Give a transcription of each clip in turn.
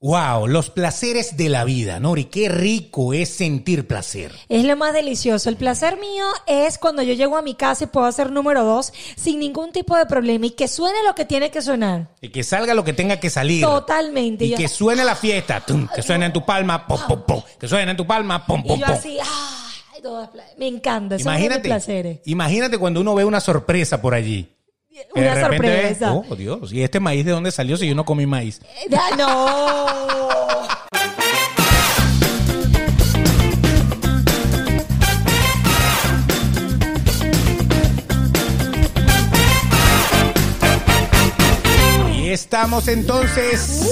Wow, los placeres de la vida, Nori. Qué rico es sentir placer. Es lo más delicioso. El placer mío es cuando yo llego a mi casa y puedo hacer número dos sin ningún tipo de problema y que suene lo que tiene que sonar. Y que salga lo que tenga que salir. Totalmente. Y Yo- que suene la fiesta. Tum, que suene en tu palma. Pom, pom, pom. Que suene en tu palma. Pom, Y yo pom. así, pla- me encanta. Esos son mis Imagínate, placeres. imagínate cuando uno ve una sorpresa por allí. Una de repente ve, sorpresa. oh, Dios, ¿y este maíz de dónde salió si yo no comí maíz? Ah, No. Estamos entonces.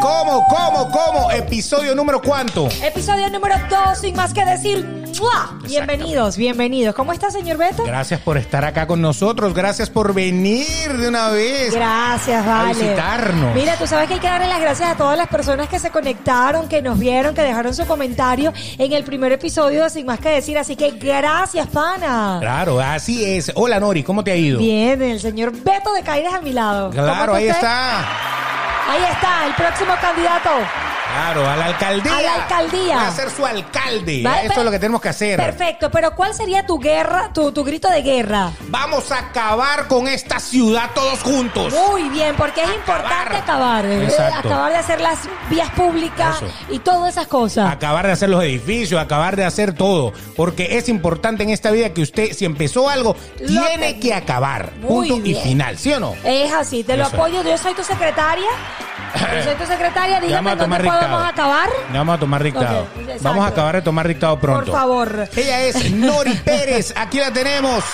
¿Cómo, cómo, cómo? Episodio número cuánto? Episodio número 2, sin más que decir. ¡mua! Bienvenidos, bienvenidos. ¿Cómo está, señor Beto? Gracias por estar acá con nosotros. Gracias por venir de una vez. Gracias, vale. visitarnos. Mira, tú sabes que hay que darle las gracias a todas las personas que se conectaron, que nos vieron, que dejaron su comentario en el primer episodio de Sin Más Que Decir. Así que gracias, pana. Claro, así es. Hola Nori, ¿cómo te ha ido? Bien, el señor Beto de Caires a mi lado. ¿Cómo Claro, ahí usted? está. Ahí está, el próximo candidato. Claro, a la alcaldía. A la alcaldía. Va a ser su alcalde. Va- Esto es lo que tenemos que hacer. Perfecto, pero ¿cuál sería tu guerra, tu, tu grito de guerra? Vamos a acabar con esta ciudad todos juntos. Muy bien, porque es Acabar. importante acabar. ¿eh? Acabar de hacer las vías públicas Eso. y todas esas cosas. Acabar de hacer los edificios, acabar de hacer todo. Porque es importante en esta vida que usted, si empezó algo, Lo tiene que- que acabar. Muy Punto y final, ¿sí o no? Es así, te lo Eso. apoyo. Yo soy tu secretaria. Yo soy tu secretaria. Dígame vamos a tomar dónde dictado. podemos acabar. Ya vamos a tomar dictado. Ok, vamos a acabar de tomar dictado pronto. Por favor. Ella es Nori Pérez. Aquí la tenemos.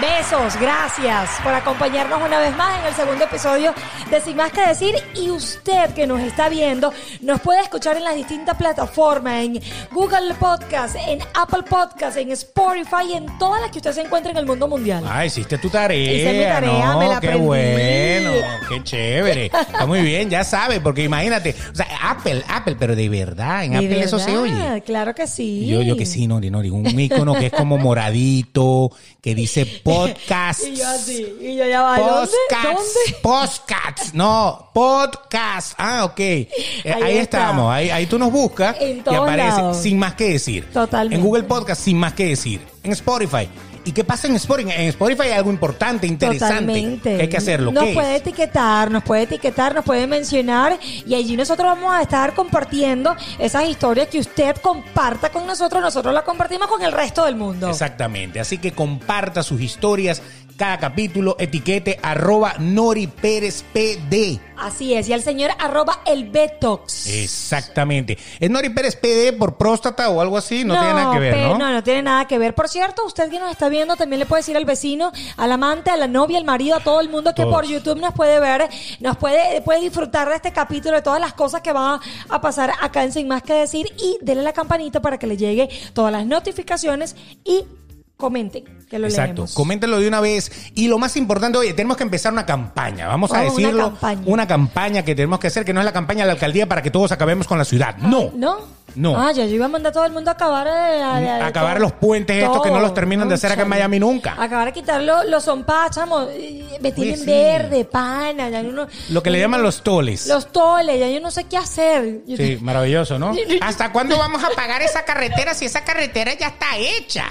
Besos, gracias por acompañarnos una vez más en el segundo episodio de Sin Más que Decir. Y usted que nos está viendo, nos puede escuchar en las distintas plataformas, en Google Podcast, en Apple Podcast, en Spotify en todas las que usted se encuentre en el mundo mundial. Ah, hiciste tu tarea. Hice mi tarea, no, me la qué aprendí. bueno, qué chévere. Está muy bien, ya sabe, porque imagínate, o sea, Apple, Apple, pero de verdad, en ¿De Apple eso se oye. Claro que sí. Yo, yo que sí, Nori, Nori, un icono que es como moradito, que dice podcast. Y yo así, y yo ya va. Podcasts, ¿Dónde? podcasts, no, podcast. Ah, ok. Eh, Ahí, está. estamos, ahí, ahí tú nos buscas En y aparece lados. sin más que decir. Totalmente. En Google Podcast, sin más que decir. En Spotify. ¿Y qué pasa en Spotify? En Spotify hay algo importante, interesante. Totalmente. Que hay que hacerlo. Nos ¿Qué puede es? etiquetar, nos puede etiquetar, nos puede mencionar y allí nosotros vamos a estar compartiendo esas historias que usted comparta con nosotros, nosotros las compartimos con el resto del mundo. Exactamente. Así que comparta sus historias. Cada capítulo, etiquete arroba Nori Pérez PD. Así es, y al señor arroba el Betox. Exactamente. ¿Es Nori Pérez PD por próstata o algo así? No, tiene nada que ver, pe- ¿no? No, no tiene nada que ver. Por cierto, usted que nos está viendo también le puede decir al vecino, al amante, a la novia, al marido, a todo el mundo que Todos. por YouTube nos puede ver, nos puede, puede disfrutar de este capítulo, de todas las cosas que van a pasar acá en Sin Más Que Decir y denle la campanita para que le llegue todas las notificaciones y comenten, que lo Exacto, leemos. coméntenlo de una vez. Y lo más importante, oye, tenemos que empezar una campaña. Vamos a Oh, una decirlo. campaña. Una campaña que tenemos que hacer, que no es la campaña de la alcaldía para que todos acabemos con la ciudad. No. ¿No? No. Ah, ya yo iba a mandar a todo el mundo a acabar de, de- de Acabar todo. los puentes estos que no los terminan de hacer acá en. Miami nunca. Acabar de quitar los, los zompás, chamo. eh, Me tienen sí. verde, pana. Ya yo no, Lo que le llaman los toles. Los toles, ya yo no sé qué hacer. Yo- Sí, maravilloso, ¿no? ¿Hasta cuándo vamos a pagar esa carretera si esa carretera ya está hecha?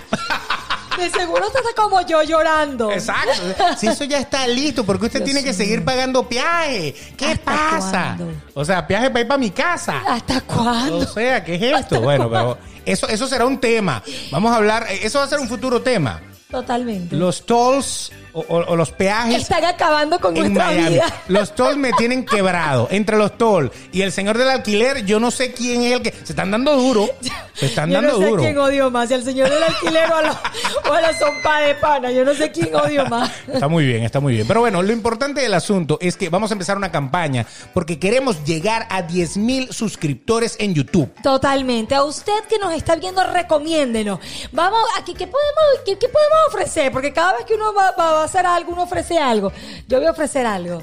De seguro usted está como yo llorando. Exacto. Si eso ya está listo, porque usted Dios tiene que mío. seguir pagando peaje. ¿Qué ¿Hasta pasa? cuándo? O sea, peaje para ir para mi casa. ¿Hasta O cuándo? sea, ¿qué es esto? Bueno, pero eso, eso será un tema. Vamos a hablar, eh, eso va a ser un futuro tema. Totalmente. Los tolls o, o- o los peajes Están acabando con en nuestra Miami. vida. Los tolls me tienen quebrado. Entre los tolls y el señor del alquiler, yo no sé quién es el que. Se están dando duro. Se están Yo dando no sé duro. quién odio más, al señor del alquiler o a la, o a la zompa de pana. Yo no sé quién odio más. Está muy bien, está muy bien. Pero bueno, lo importante del asunto es que vamos a empezar una campaña porque queremos llegar a 10 mil suscriptores en YouTube. Totalmente. A usted que nos está viendo, recomiéndenos. Vamos, aquí, ¿qué podemos, qué, qué podemos ofrecer? Porque cada vez que uno va, hacer algo, uno ofrece algo. Yo voy a ofrecer algo.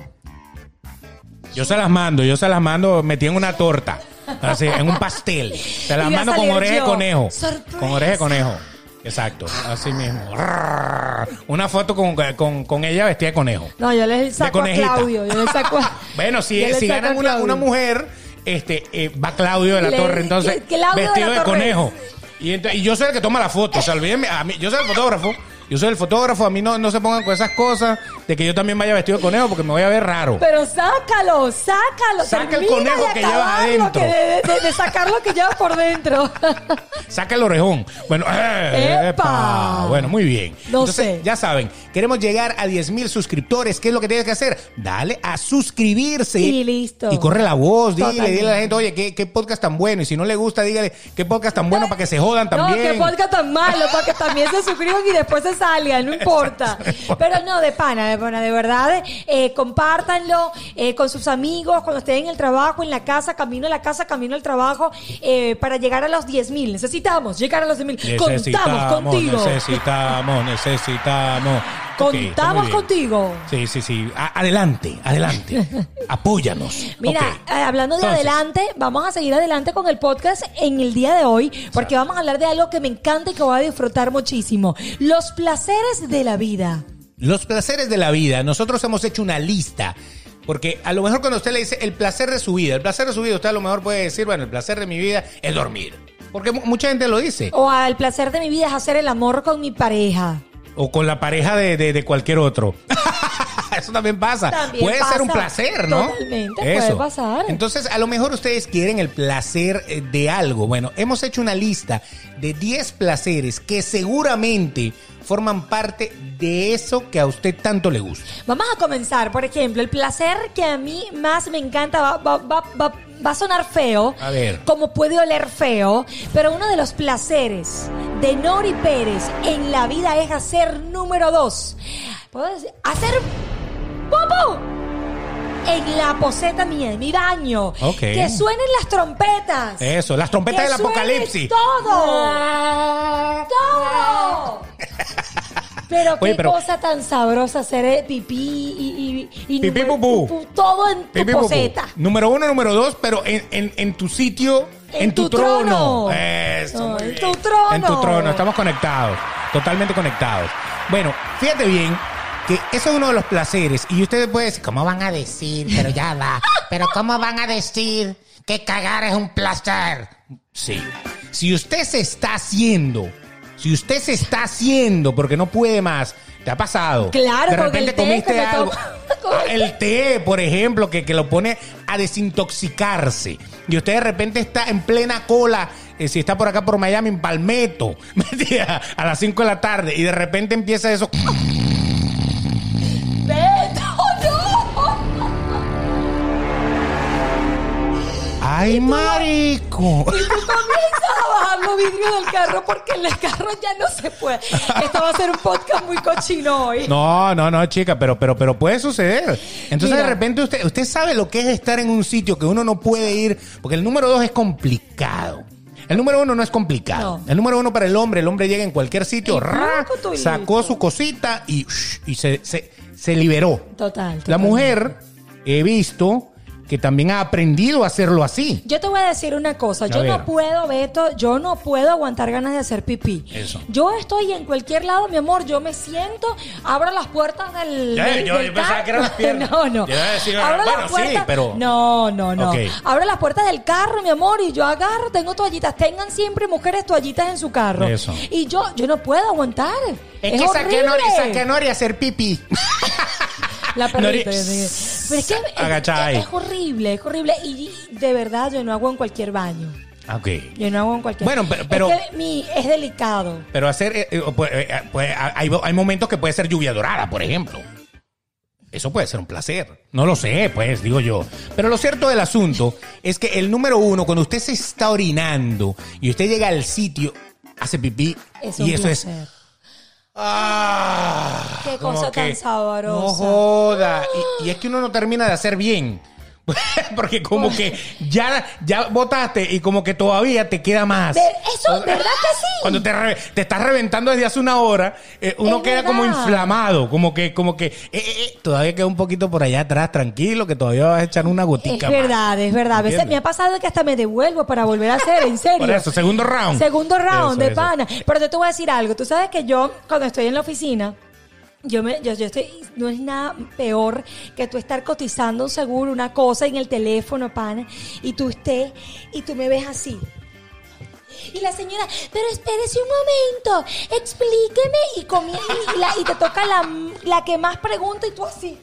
Yo se las mando, yo se las mando metí en una torta, así, en un pastel. Se las mando con oreja de conejo. Sorpresa. Con oreja de conejo. Exacto, así mismo. Una foto con, con, con ella vestida de conejo. No, yo le saco a. Claudio. Yo le saco a- Bueno, si, si ganan una, una mujer este, eh, va Claudio de la Le- Torre, entonces, que- Claudio de vestido de, conejo. Y, ent- y yo soy el que toma la foto. O sea, olvídenme, a mí, yo soy el fotógrafo. Yo soy el fotógrafo. A mí no, no se pongan con esas cosas de que yo también vaya vestido de conejo porque me voy a ver raro. Pero sácalo, sácalo. Saca el conejo que llevas adentro. de, de- de sacar lo que llevas por dentro. Saca el orejón. Bueno, eh, ¡Epa! Bueno, muy bien. No Entonces, sé. ya saben, queremos llegar a 10 mil suscriptores. ¿Qué es lo que tienes que hacer? Dale a suscribirse. Y listo. Y corre la voz. Dile, Totalmente. dile a la gente, oye, ¿qué, qué podcast tan bueno. Y si no le gusta, dígale, ¿qué podcast tan bueno para que se jodan también? No, que podcast tan malo, para que también se suscriban y después se salgan, no importa. Pero no, de pana, pana, de verdad, eh, compártanlo eh, con sus amigos, cuando estén en el trabajo, en la casa, camino a la casa, camino al trabajo, eh, para llegar a los 10 mil. Necesitamos llegar a los 10 mil. Contamos contigo. Necesitamos, necesitamos. Contamos contigo. Sí, sí, sí. A- adelante, adelante. Apóyanos. Mira, eh, hablando de Entonces, adelante, vamos a seguir adelante con el podcast en el día de hoy, porque vamos a hablar de algo que me encanta y que voy a disfrutar muchísimo. Los placeres de la vida. Los placeres de la vida. Nosotros hemos hecho una lista. Porque a lo mejor cuando usted le dice el placer de su vida, el placer de su vida, usted a lo mejor puede decir, bueno, el placer de mi vida es dormir. Porque mu- mucha gente lo dice. O el placer de mi vida es hacer el amor con mi pareja. O con la pareja de, de- de cualquier otro. Eso también pasa. También puede pasa. ser un placer, ¿no? Totalmente, puede pasar. Entonces, a lo mejor ustedes quieren el placer eh, de algo. Bueno, hemos hecho una lista de 10 placeres que seguramente forman parte de eso que a usted tanto le gusta. Vamos a comenzar, por ejemplo, el placer que a mí más me encanta va, va- va- va- va a sonar feo, A ver. como puede oler feo, pero uno de los placeres de Nori Pérez en la vida es hacer número dos. ¿Puedo decir? Hacer popo en la poseta mía, en mi baño. Ok. Que suenen las trompetas. Eso, las trompetas Que del suene apocalipsis. Todo. Todo. Pero Oye, qué pero- cosa tan sabrosa hacer eh, pipí y, y, y Pipí, número- pupú. pupú, todo en tu Pipi, pupú. poseta. Número uno, número dos, pero en, en- en tu sitio, en, tu, trono. trono. Eso, No, muy en bien. tu trono. En tu trono, estamos conectados, totalmente conectados. Bueno, fíjate bien que eso es uno de los placeres y ustedes pueden decir, ¿cómo van a decir? Pero ya va. Pero ¿cómo van a decir que cagar es un placer? Sí. Si usted se está haciendo, si usted se está haciendo porque no puede más, ¿te ha pasado? Claro, de repente el té comiste que me algo. tomo. Ah, el té, por ejemplo, que, que lo pone a desintoxicarse. Y usted de repente está en plena cola, eh, si está por acá por Miami, en Palmetto, a las 5 de la tarde, y de repente empieza eso. ¡Ay, marico! Y tú comienzas a bajar los vidrios del carro porque en el carro ya no se puede. Esto va a ser un podcast muy cochino hoy. No, no, no, chica, pero, pero, pero puede suceder. Entonces Mira. de repente usted, usted sabe lo que es estar en un sitio que uno no puede ir, porque el número dos es complicado. El número uno no es complicado. No. El número uno para el hombre, el hombre llega en cualquier sitio, ra, sacó su cosita y, y se, se, se liberó. Total, La mujer, he visto que también ha aprendido a hacerlo así. Yo te voy a decir una cosa, yo no puedo, Beto, yo no puedo aguantar ganas de hacer pipí. Eso. Yo estoy en cualquier lado, mi amor, yo me siento, abro las puertas del, Ya, del- yo- del yo pensaba que eran las piernas. No, no. Yo decir, abro bueno, las sí, puertas. pero- No, no, no. Abro las puertas del carro, mi amor, y yo agarro, tengo toallitas. Tengan siempre mujeres toallitas en su carro. Eso. Y yo, yo no puedo aguantar. Es, que saqué Nori, horrible. saqué a Nori a hacer pipí. La perrita. Pero es que es, Agachada ahí. es horrible, es horrible. Y de verdad yo no hago en cualquier baño. Ok. Yo no hago en cualquier Bueno, pero- pero- Es, que mi, es delicado. Pero hacer, eh, pues, eh, eh, pues, hay, hay momentos que puede ser lluvia dorada, por ejemplo. Eso puede ser un placer. No lo sé, pues, digo yo. Pero lo cierto del asunto es que el número uno, cuando usted se está orinando y usted llega al sitio, hace pipí Es y un eso es... Ah, Qué cosa tan que sabrosa. No joda. Y, y es que uno no termina de hacer bien. Porque como que ya, ya votaste y como que todavía te queda más. Eso, ¿verdad que sí? Cuando te, re- te estás reventando desde hace una hora, eh, uno Es queda como inflamado, como que, como que, eh, eh, eh, todavía queda un poquito por allá atrás, tranquilo, que todavía vas a echar una Es gotica. más. verdad, es verdad. A veces me ha pasado que hasta me devuelvo para volver a hacer, en serio. Por eso, segundo round. Segundo round Eso, de eso. pana. Pero te voy a decir algo. Tú sabes que yo, cuando estoy en la oficina, Yo me, yo, yo estoy, no es nada peor que tú estar cotizando un seguro, una cosa en el teléfono, pana, y tú estés, y tú me ves así. Y la señora, pero espérese un momento, explíqueme, y, y, y te toca la, la que más pregunta y tú así.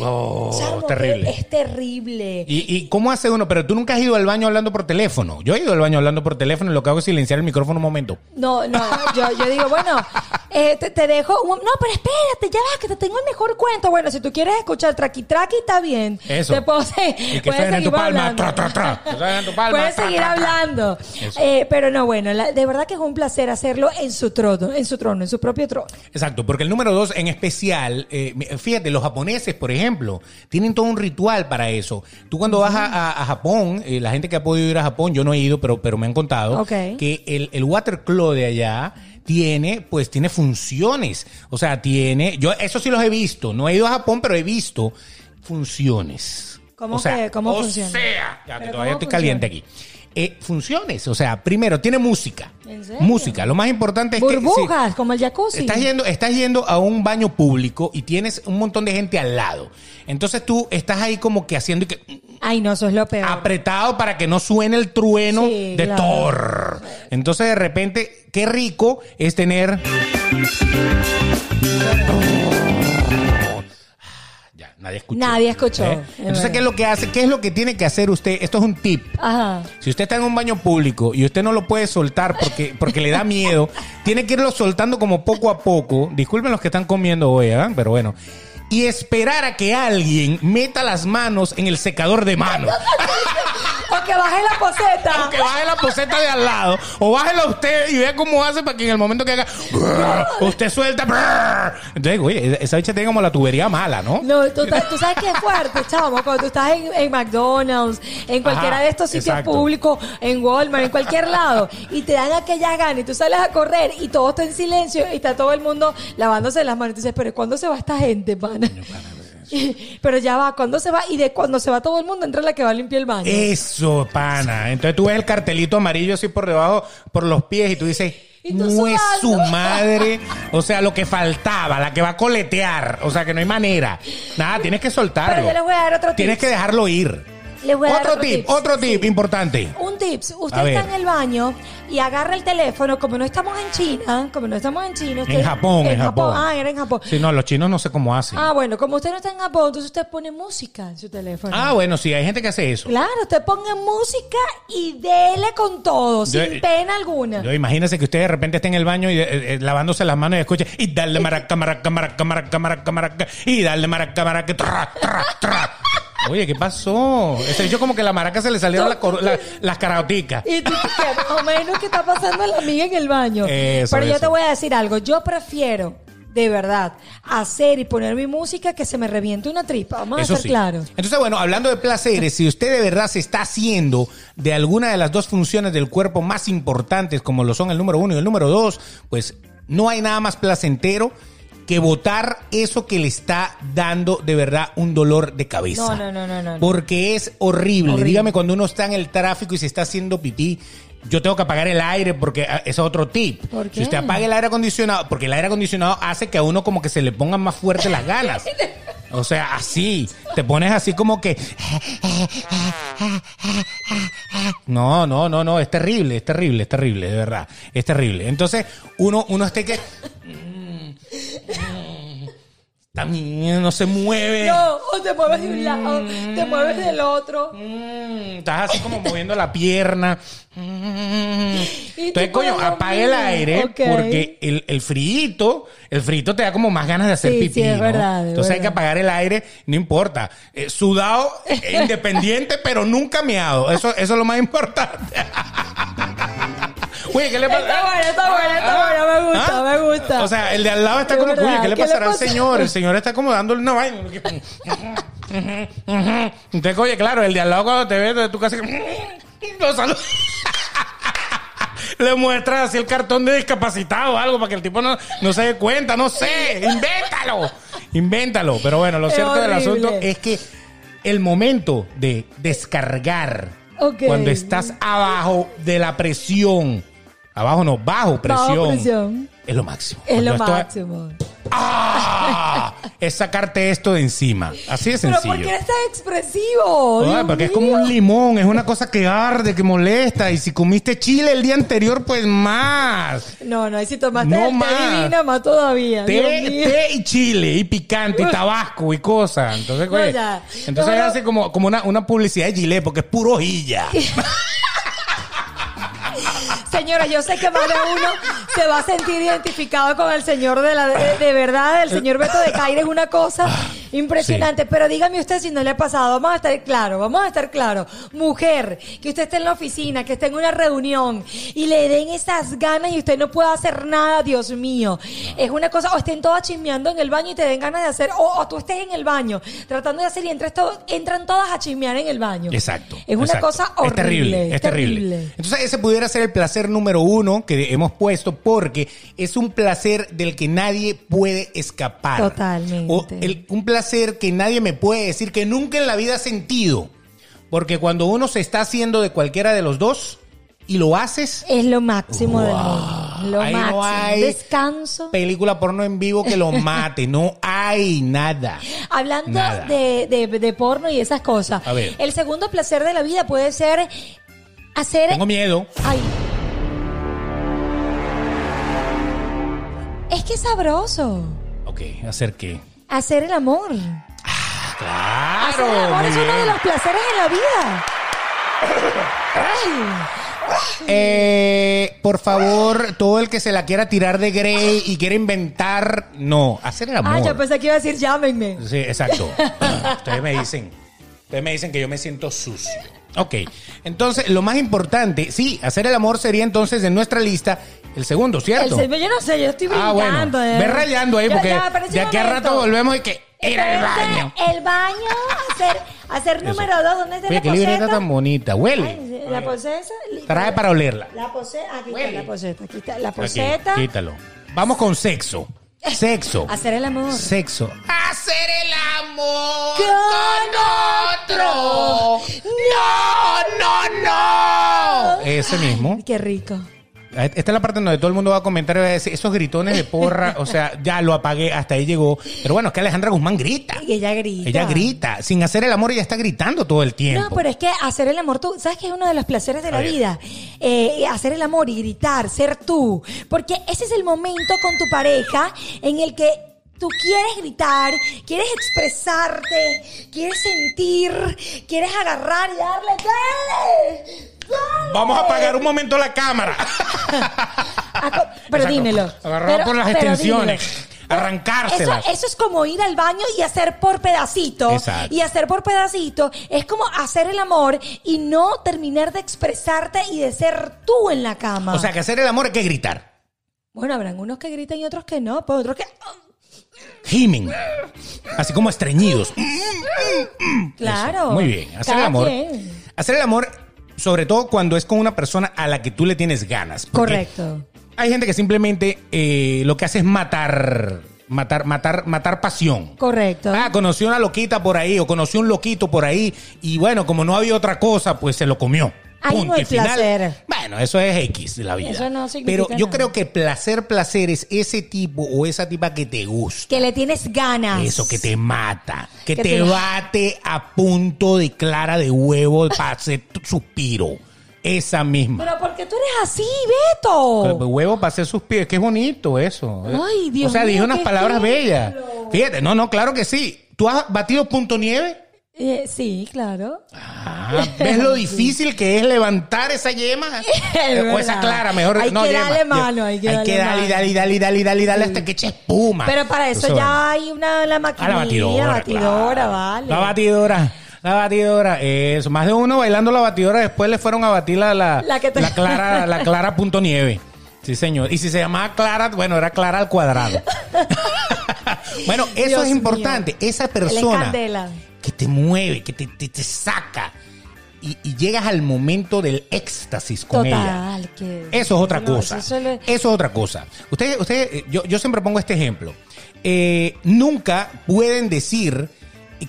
Oh, terrible. Es terrible. ¿Y, ¿Y cómo hace uno? Pero tú nunca has ido al baño hablando por teléfono. Yo he ido al baño hablando por teléfono y lo que hago es silenciar el micrófono un momento. No, no, yo, yo digo, bueno, eh, te, te dejo. un- no, pero espérate, ya va, que te tengo el mejor cuento. Bueno, si tú quieres escuchar Traqui Traqui, está bien. Eso. Te puedo seguir. Y que puedes suene en tu seguir palma. hablando. Puedes seguir hablando. Eh, pero no, bueno, la- de verdad que es un placer hacerlo en su trono, en su trono, en su propio trono. Exacto, porque el número dos en especial, eh, fíjate, los japoneses, por ejemplo, tienen todo un ritual para eso. Tú cuando vas a, a- a Japón, eh, la gente que ha podido ir a Japón, yo no he ido, pero, pero me han contado que el, el water club de allá tiene, pues tiene funciones. O sea, tiene, yo eso sí los he visto, no he ido a Japón, pero he visto funciones. ¿Cómo o sea, que- cómo o funciona? sea, ya que ¿Pero todavía estoy caliente aquí. Eh, funciones, o sea, primero tiene música. ¿En serio? Música, lo más importante es que sí, Burbujas, como el jacuzzi. Estás yendo, estás yendo a un baño público y tienes un montón de gente al lado. Entonces tú estás ahí como que haciendo y que Ay, no, eso es lo peor. apretado para que no suene el trueno Sí, de claro. Thor. Entonces de repente, qué rico es tener. Nadie escuchó. Nadie escuchó, ¿Eh? es Entonces. ¿qué es lo que hace? ¿Qué es lo que tiene que hacer usted? Esto es un tip. Ajá. Si usted está en un baño público y usted no lo puede soltar porque, porque le da miedo, tiene que irlo soltando como poco a poco. Disculpen los que están comiendo hoy, ¿ah? pero bueno. Y esperar a que alguien meta las manos en el secador de manos. O que baje la poseta. que baje la poseta de al lado. O bájela usted y vea cómo hace para que en el momento que haga, usted suelta. Entonces, oye, esa bicha tiene como la tubería mala, ¿no? No, tú, tú sabes que es fuerte, chamo, cuando tú estás en, en McDonald's, en cualquiera Ajá, de estos sitios exacto. públicos, en Walmart, en cualquier lado, y te dan aquellas ganas y tú sales a correr y todo está en silencio y está todo el mundo lavándose las manos. Y tú dices, pero ¿cuándo se va esta gente, pana? pero ya va, ¿cuándo se va? Y de cuando se va todo el mundo, entra la que va a limpiar el baño. Eso, pana. Entonces tú ves el cartelito amarillo así por debajo, por los pies, y tú dices, Y tú no es su madre. O sea, lo que faltaba, la que va a coletear. O sea, que no hay manera. Nada, tienes que soltarlo. Pero yo les voy a dar otro Tienes tips. que dejarlo ir. Les voy a dar otro tip, tips. otro tip importante. Un tips, usted está en el baño y agarra el teléfono, como no estamos en China, como no estamos en China. usted- En Japón, en Japón. Ah, era en Japón. Sí, no, los chinos no sé cómo hacen. Ah, bueno, como usted no está en Japón, entonces usted pone música en su teléfono. Ah, bueno, sí, hay gente que hace eso. Claro, usted ponga música y dele con todo, Yo- sin pena alguna. Yo, imagínese que usted de repente esté en el baño y eh, eh, lavándose las manos y escuche y dale maraca, maraca, maraca, maraca, maraca, maraca, y dale maraca, maraca, tra, tra, tra. Oye, ¿qué pasó? Ese bicho como que la maraca se le salieron la cor- la- las caraoticas. Y tú, ¿qué? más o menos, ¿qué está pasando a la amiga en el baño? Eso, Pero yo eso. te voy a decir algo. Yo prefiero, de verdad, hacer y poner mi música que se me reviente una tripa. Vamos a ser sí. claros. Entonces, bueno, hablando de placeres, si usted de verdad se está haciendo de alguna de las dos funciones del cuerpo más importantes, como lo son el número uno y el número dos, pues no hay nada más placentero que votar eso que le está dando de verdad un dolor de cabeza. No, no, no, no, no. Porque es horrible. Horrible. Dígame cuando uno está en el tráfico y se está haciendo pipí. Yo tengo que apagar el aire porque ah, es otro tip. ¿Por qué? Si usted apaga el aire acondicionado, porque el aire acondicionado hace que a uno como que se le pongan más fuertes las ganas. O sea, así. Te pones así como que. No, no, no, no. Es terrible, es terrible, es terrible, de verdad. Es terrible. Entonces, uno, uno está que. También no se mueve. No, o te mueves de un lado, te mueves del otro. Mm, estás así como moviendo la pierna. Mm. Entonces, coño, apague el aire porque el, el frío, el frío te da como más ganas de hacer Sí, pipí. sí, es ¿no? verdad, es Entonces hay que apagar el aire, no importa. Eh, sudado, eh, independiente, pero nunca meado. Eso, eso es lo más importante. Oye, ¿qué le pasa? Está bueno, está bueno, está bueno, me gusta, me gusta. ¿Ah? O sea, el de al lado está Es como, oye, ¿qué le ¿qué le pasará al señor? El señor está como dándole una vaina. Entonces, oye, claro, el de al lado cuando te ve, tú casi lo. Le muestras así el cartón de discapacitado o algo para que el tipo no, no se dé cuenta, no sé, invéntalo, invéntalo. Pero bueno, lo Es cierto del asunto es que el momento de descargar, cuando estás abajo de la presión Abajo no, bajo presión. Bajo presión. Es lo máximo. Es lo máximo. ¡Ah! es sacarte esto de encima. Así de Pero sencillo. ¿por qué eres tan expresivo? Ay, porque es como un limón, es una cosa que arde, que molesta. Y si comiste chile el día anterior, pues más. No, no, y si tomaste No el té más. divina, más todavía. Té, y chile, y picante, y tabasco, y cosas. Entonces, No, pues, ya. entonces No, no. hace como, como una, una publicidad de Gillette, porque es puro hojilla. Señora, yo sé que más de uno se va a sentir identificado con el señor de la de, de verdad, el señor Beto de Caire es una cosa impresionante. Pero dígame usted si no le ha pasado. Vamos a estar claro, vamos a estar claro. Mujer, que usted esté en la oficina, que esté en una reunión y le den esas ganas y usted no pueda hacer nada, Dios mío. Es una cosa, o estén todas chismeando en el baño y te den ganas de hacer, o, o tú estés en el baño tratando de hacer y entres to- entran todas a chismear en el baño. Exacto. Es una exacto. cosa horrible. Es terrible, es terrible. Entonces ese pudiera ser el placer número uno que hemos puesto porque es un placer del que nadie puede escapar. Totalmente. O el- un placer que nadie me puede decir que nunca en la vida ha sentido. Porque cuando uno se está haciendo de cualquiera de los dos y lo haces, Es lo máximo del mundo. Lo Ahí no máximo. hay Descanso. película porno en vivo que lo mate. no hay nada. Hablando Nada. de, de- de porno y esas cosas. A ver. El segundo placer de la vida puede ser hacer. Tengo miedo. Ay. Es que es sabroso. Ok, ¿hacer qué? Hacer el amor. Claro. hacer el amor es uno de los placeres de la vida. Ay. Eh, por favor, todo el que se la quiera tirar de Grey y quiera inventar, no, hacer el amor. Ah, yo pensé que iba a decir llámenme. Sí, exacto. Ustedes me dicen, ustedes me dicen que yo me siento sucio. Ok, entonces lo más importante, sí, hacer el amor sería entonces en nuestra lista el segundo, El ¿cierto? señor, yo no sé, yo estoy ah, bueno, brincando. de ve rayando ahí porque ya, de aquí a rato volvemos y que ir al baño. El baño, hacer, hacer número dos, ¿dónde está Oye, la qué libreta poseta? tan bonita, huele. Ay, la poseta. Trae para olerla. La poseta, aquí está la poseta, aquí está la Aquí, poseta. quítalo. Vamos con sexo. Sexo. Hacer el amor. Sexo. Hacer el amor Con otro. No, no, no. Ese mismo. Qué rico. Esta es la parte donde todo el mundo va a comentar y va a decir esos gritones de porra. O sea, ya lo apagué, hasta ahí llegó. Pero bueno, es que Alejandra Guzmán grita. Y ella grita. Ella grita. Sin hacer el amor, ella está gritando todo el tiempo. No, pero es que hacer el amor, tú, ¿sabes que es uno de los placeres de la vida? Eh, hacer el amor y gritar, ser tú. Porque ese es el momento con tu pareja en el que tú quieres gritar, quieres expresarte, quieres sentir, quieres agarrar y darle, dale. Vamos a apagar un momento la cámara. Aco- Pero dímelo. Agarrado Pero- por las extensiones. Arrancárselas. Eso, eso es como ir al baño y hacer por pedacito. Exacto. Y hacer por pedacito es como hacer el amor y no terminar de expresarte y de ser tú en la cama. O sea, que hacer el amor hay que gritar. bueno, habrán unos que gritan y otros que no, pero otros que. Gimen. Así como estreñidos. Claro. Eso. Muy bien. Hacer Cada el amor. quien. Hacer el amor, sobre todo cuando es con una persona a la que tú le tienes ganas. Correcto. Hay gente que simplemente eh, lo que hace es matar, matar, matar, matar pasión. Correcto. Ah, conoció una loquita por ahí o conoció un loquito por ahí y bueno, como no había otra cosa, pues se lo comió. Ahí no hay Y final- placer. Bueno, eso es X de la vida. Eso no significa Pero yo nada. creo que placer, placer es ese tipo o esa tipa que te gusta. que le tienes ganas. Eso, que te mata, que, Que te, te- bate a punto de clara de huevo para hacer tu suspiro. Esa misma. Pero porque tú eres así, Beto. Huevo para hacer suspiro, qué bonito eso. Ay, Dios O sea, mío, dije unas qué palabras bellas. Fíjate, no, no, claro que sí. ¿Tú has batido punto nieve? Eh, sí, claro. Ah, ¿Ves lo difícil que es levantar esa yema? Es o esa clara, mejor. Hay no, que yema. darle mano, hay que darle darle, darle, darle, darle, darle, darle hasta que eche espuma. Pero para eso Entonces, ya hay una la Ah, maquinilla, la batidora. batidora, claro. vale. La batidora. La batidora. Eso. Más de uno bailando la batidora. Después le fueron a batir la, la, La que te- la clara, la clara punto nieve. Sí, señor. Y si se llamaba Clara, bueno, era Clara al cuadrado. bueno, eso Dios es mío. importante. Esa persona candela. Que te mueve, que te, te- te saca. Y, y llegas al momento del éxtasis con ella. Que, Eso es otra No, cosa. eso es otra cosa. Ustedes, ustedes, eh, yo, yo siempre pongo este ejemplo. Eh, nunca pueden decir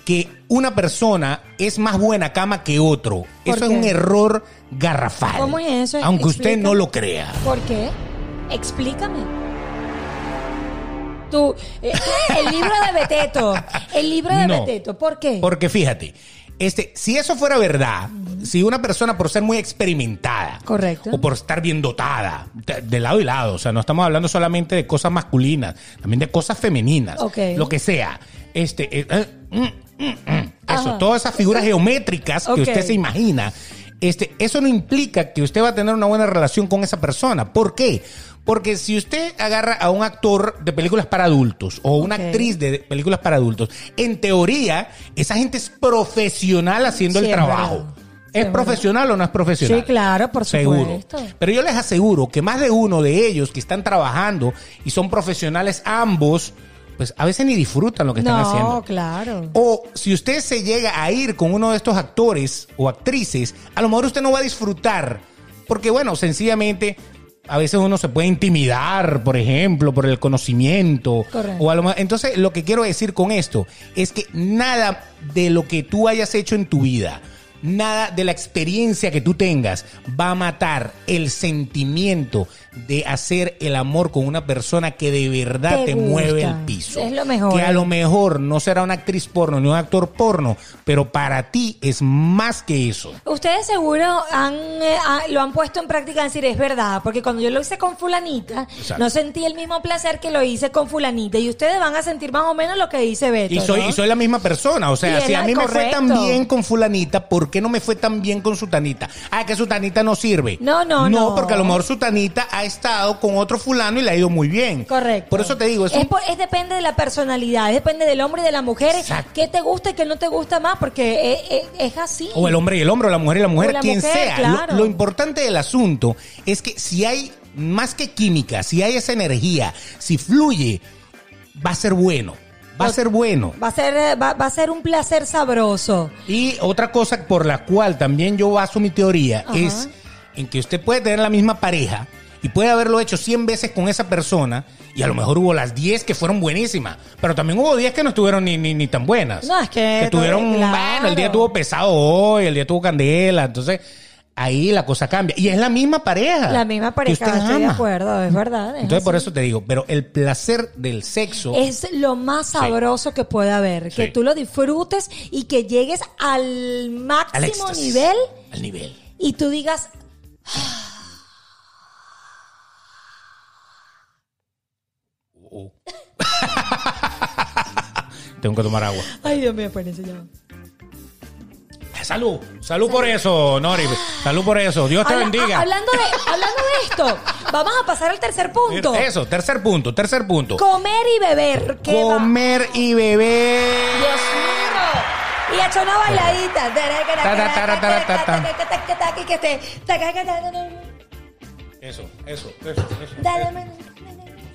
que una persona es más buena cama que otro. ¿Por Eso es un error garrafal. ¿Cómo es eso? Aunque usted no lo crea. ¿Por qué? Explícame. Tú, eh, el libro de Beteto, el libro de No. Beteto, ¿por qué? Porque fíjate, este, si eso fuera verdad, si una persona por ser muy experimentada, Correcto. o por estar bien dotada, de, de lado y lado, o sea, no estamos hablando solamente de cosas masculinas, también de cosas femeninas, Ok. lo que sea, este, eh, eh, mm, mm, mm, eso, todas esas figuras geométricas que usted se imagina, este, eso no implica que usted va a tener una buena relación con esa persona. ¿Por qué? Porque si usted agarra a un actor de películas para adultos o una actriz de películas para adultos, en teoría, esa gente es profesional haciendo el trabajo. ¿Es Es profesional o no es profesional? Sí, claro, por Seguro. supuesto. Pero yo les aseguro que más de uno de ellos que están trabajando y son profesionales ambos, pues a veces ni disfrutan lo que están no, haciendo. claro. O si usted se llega a ir con uno de estos actores o actrices, a lo mejor usted no va a disfrutar. Porque, bueno, sencillamente, a veces uno se puede intimidar, por ejemplo, por el conocimiento. Correcto. O a lo mejor- entonces, lo que quiero decir con esto es que nada de lo que tú hayas hecho en tu vida, nada de la experiencia que tú tengas va a matar el sentimiento de hacer el amor con una persona que de verdad Te te, mueve el piso. Es lo mejor. Que a lo mejor no será una actriz porno ni un actor porno, pero para ti es más que eso. Ustedes seguro han, eh, ah, lo han puesto en práctica decir, es verdad, porque cuando yo lo hice con fulanita, Exacto. no sentí el mismo placer que lo hice con fulanita. Y ustedes van a sentir más o menos lo que dice Beto. Y soy, ¿no? y soy la misma persona. O sea, si a mí me fue tan bien con fulanita, ¿por qué no me fue tan bien con sutanita? Ah, que sutanita no sirve. No, no, no. No, porque a lo mejor sutanita ha estado con otro fulano y le ha ido muy bien. Correcto. Por eso te digo, es, es, un- por- es depende de la personalidad, depende del hombre y de la mujer. Exacto. ¿Qué te gusta y qué no te gusta más? Porque es, es- es así. O el hombre y el hombre, o la mujer y la mujer, la quien mujer, sea. Lo- claro. Lo, importante del asunto es que si hay más que química, si hay esa energía, si fluye, va a ser bueno. Va a ser bueno. Va a ser, eh, va, va a ser un placer sabroso. Y otra cosa por la cual también yo baso mi teoría Ajá. es en que usted puede tener la misma pareja y puede haberlo hecho 100 veces con esa persona y a lo mejor hubo las 10 que fueron buenísimas, pero también hubo 10 que no estuvieron ni, ni, ni tan buenas. No, es que- Que tuvieron, claro. bueno, el día tuvo pesado hoy, el día tuvo candela, entonces ahí la cosa cambia. Y es la misma pareja. La misma pareja, estoy de ama. acuerdo, es verdad. es Entonces por eso te digo, pero el placer del sexo... Es lo más sabroso que puede haber. Que tú lo disfrutes y que llegues al máximo nivel Al nivel. y tú digas, Oh. Tengo que tomar agua. ay Dios mío, espérense ya. Salud, salud por eso, Nori. Salud por eso. Dios te Habla- bendiga. a- hablando, de, hablando de esto, vamos a pasar al tercer punto. Eso, tercer punto, tercer punto. Comer y beber. ¿Qué va? Comer y beber. Dios mío. Y ha hecho una bailadita. Eso, eso, eso, eso.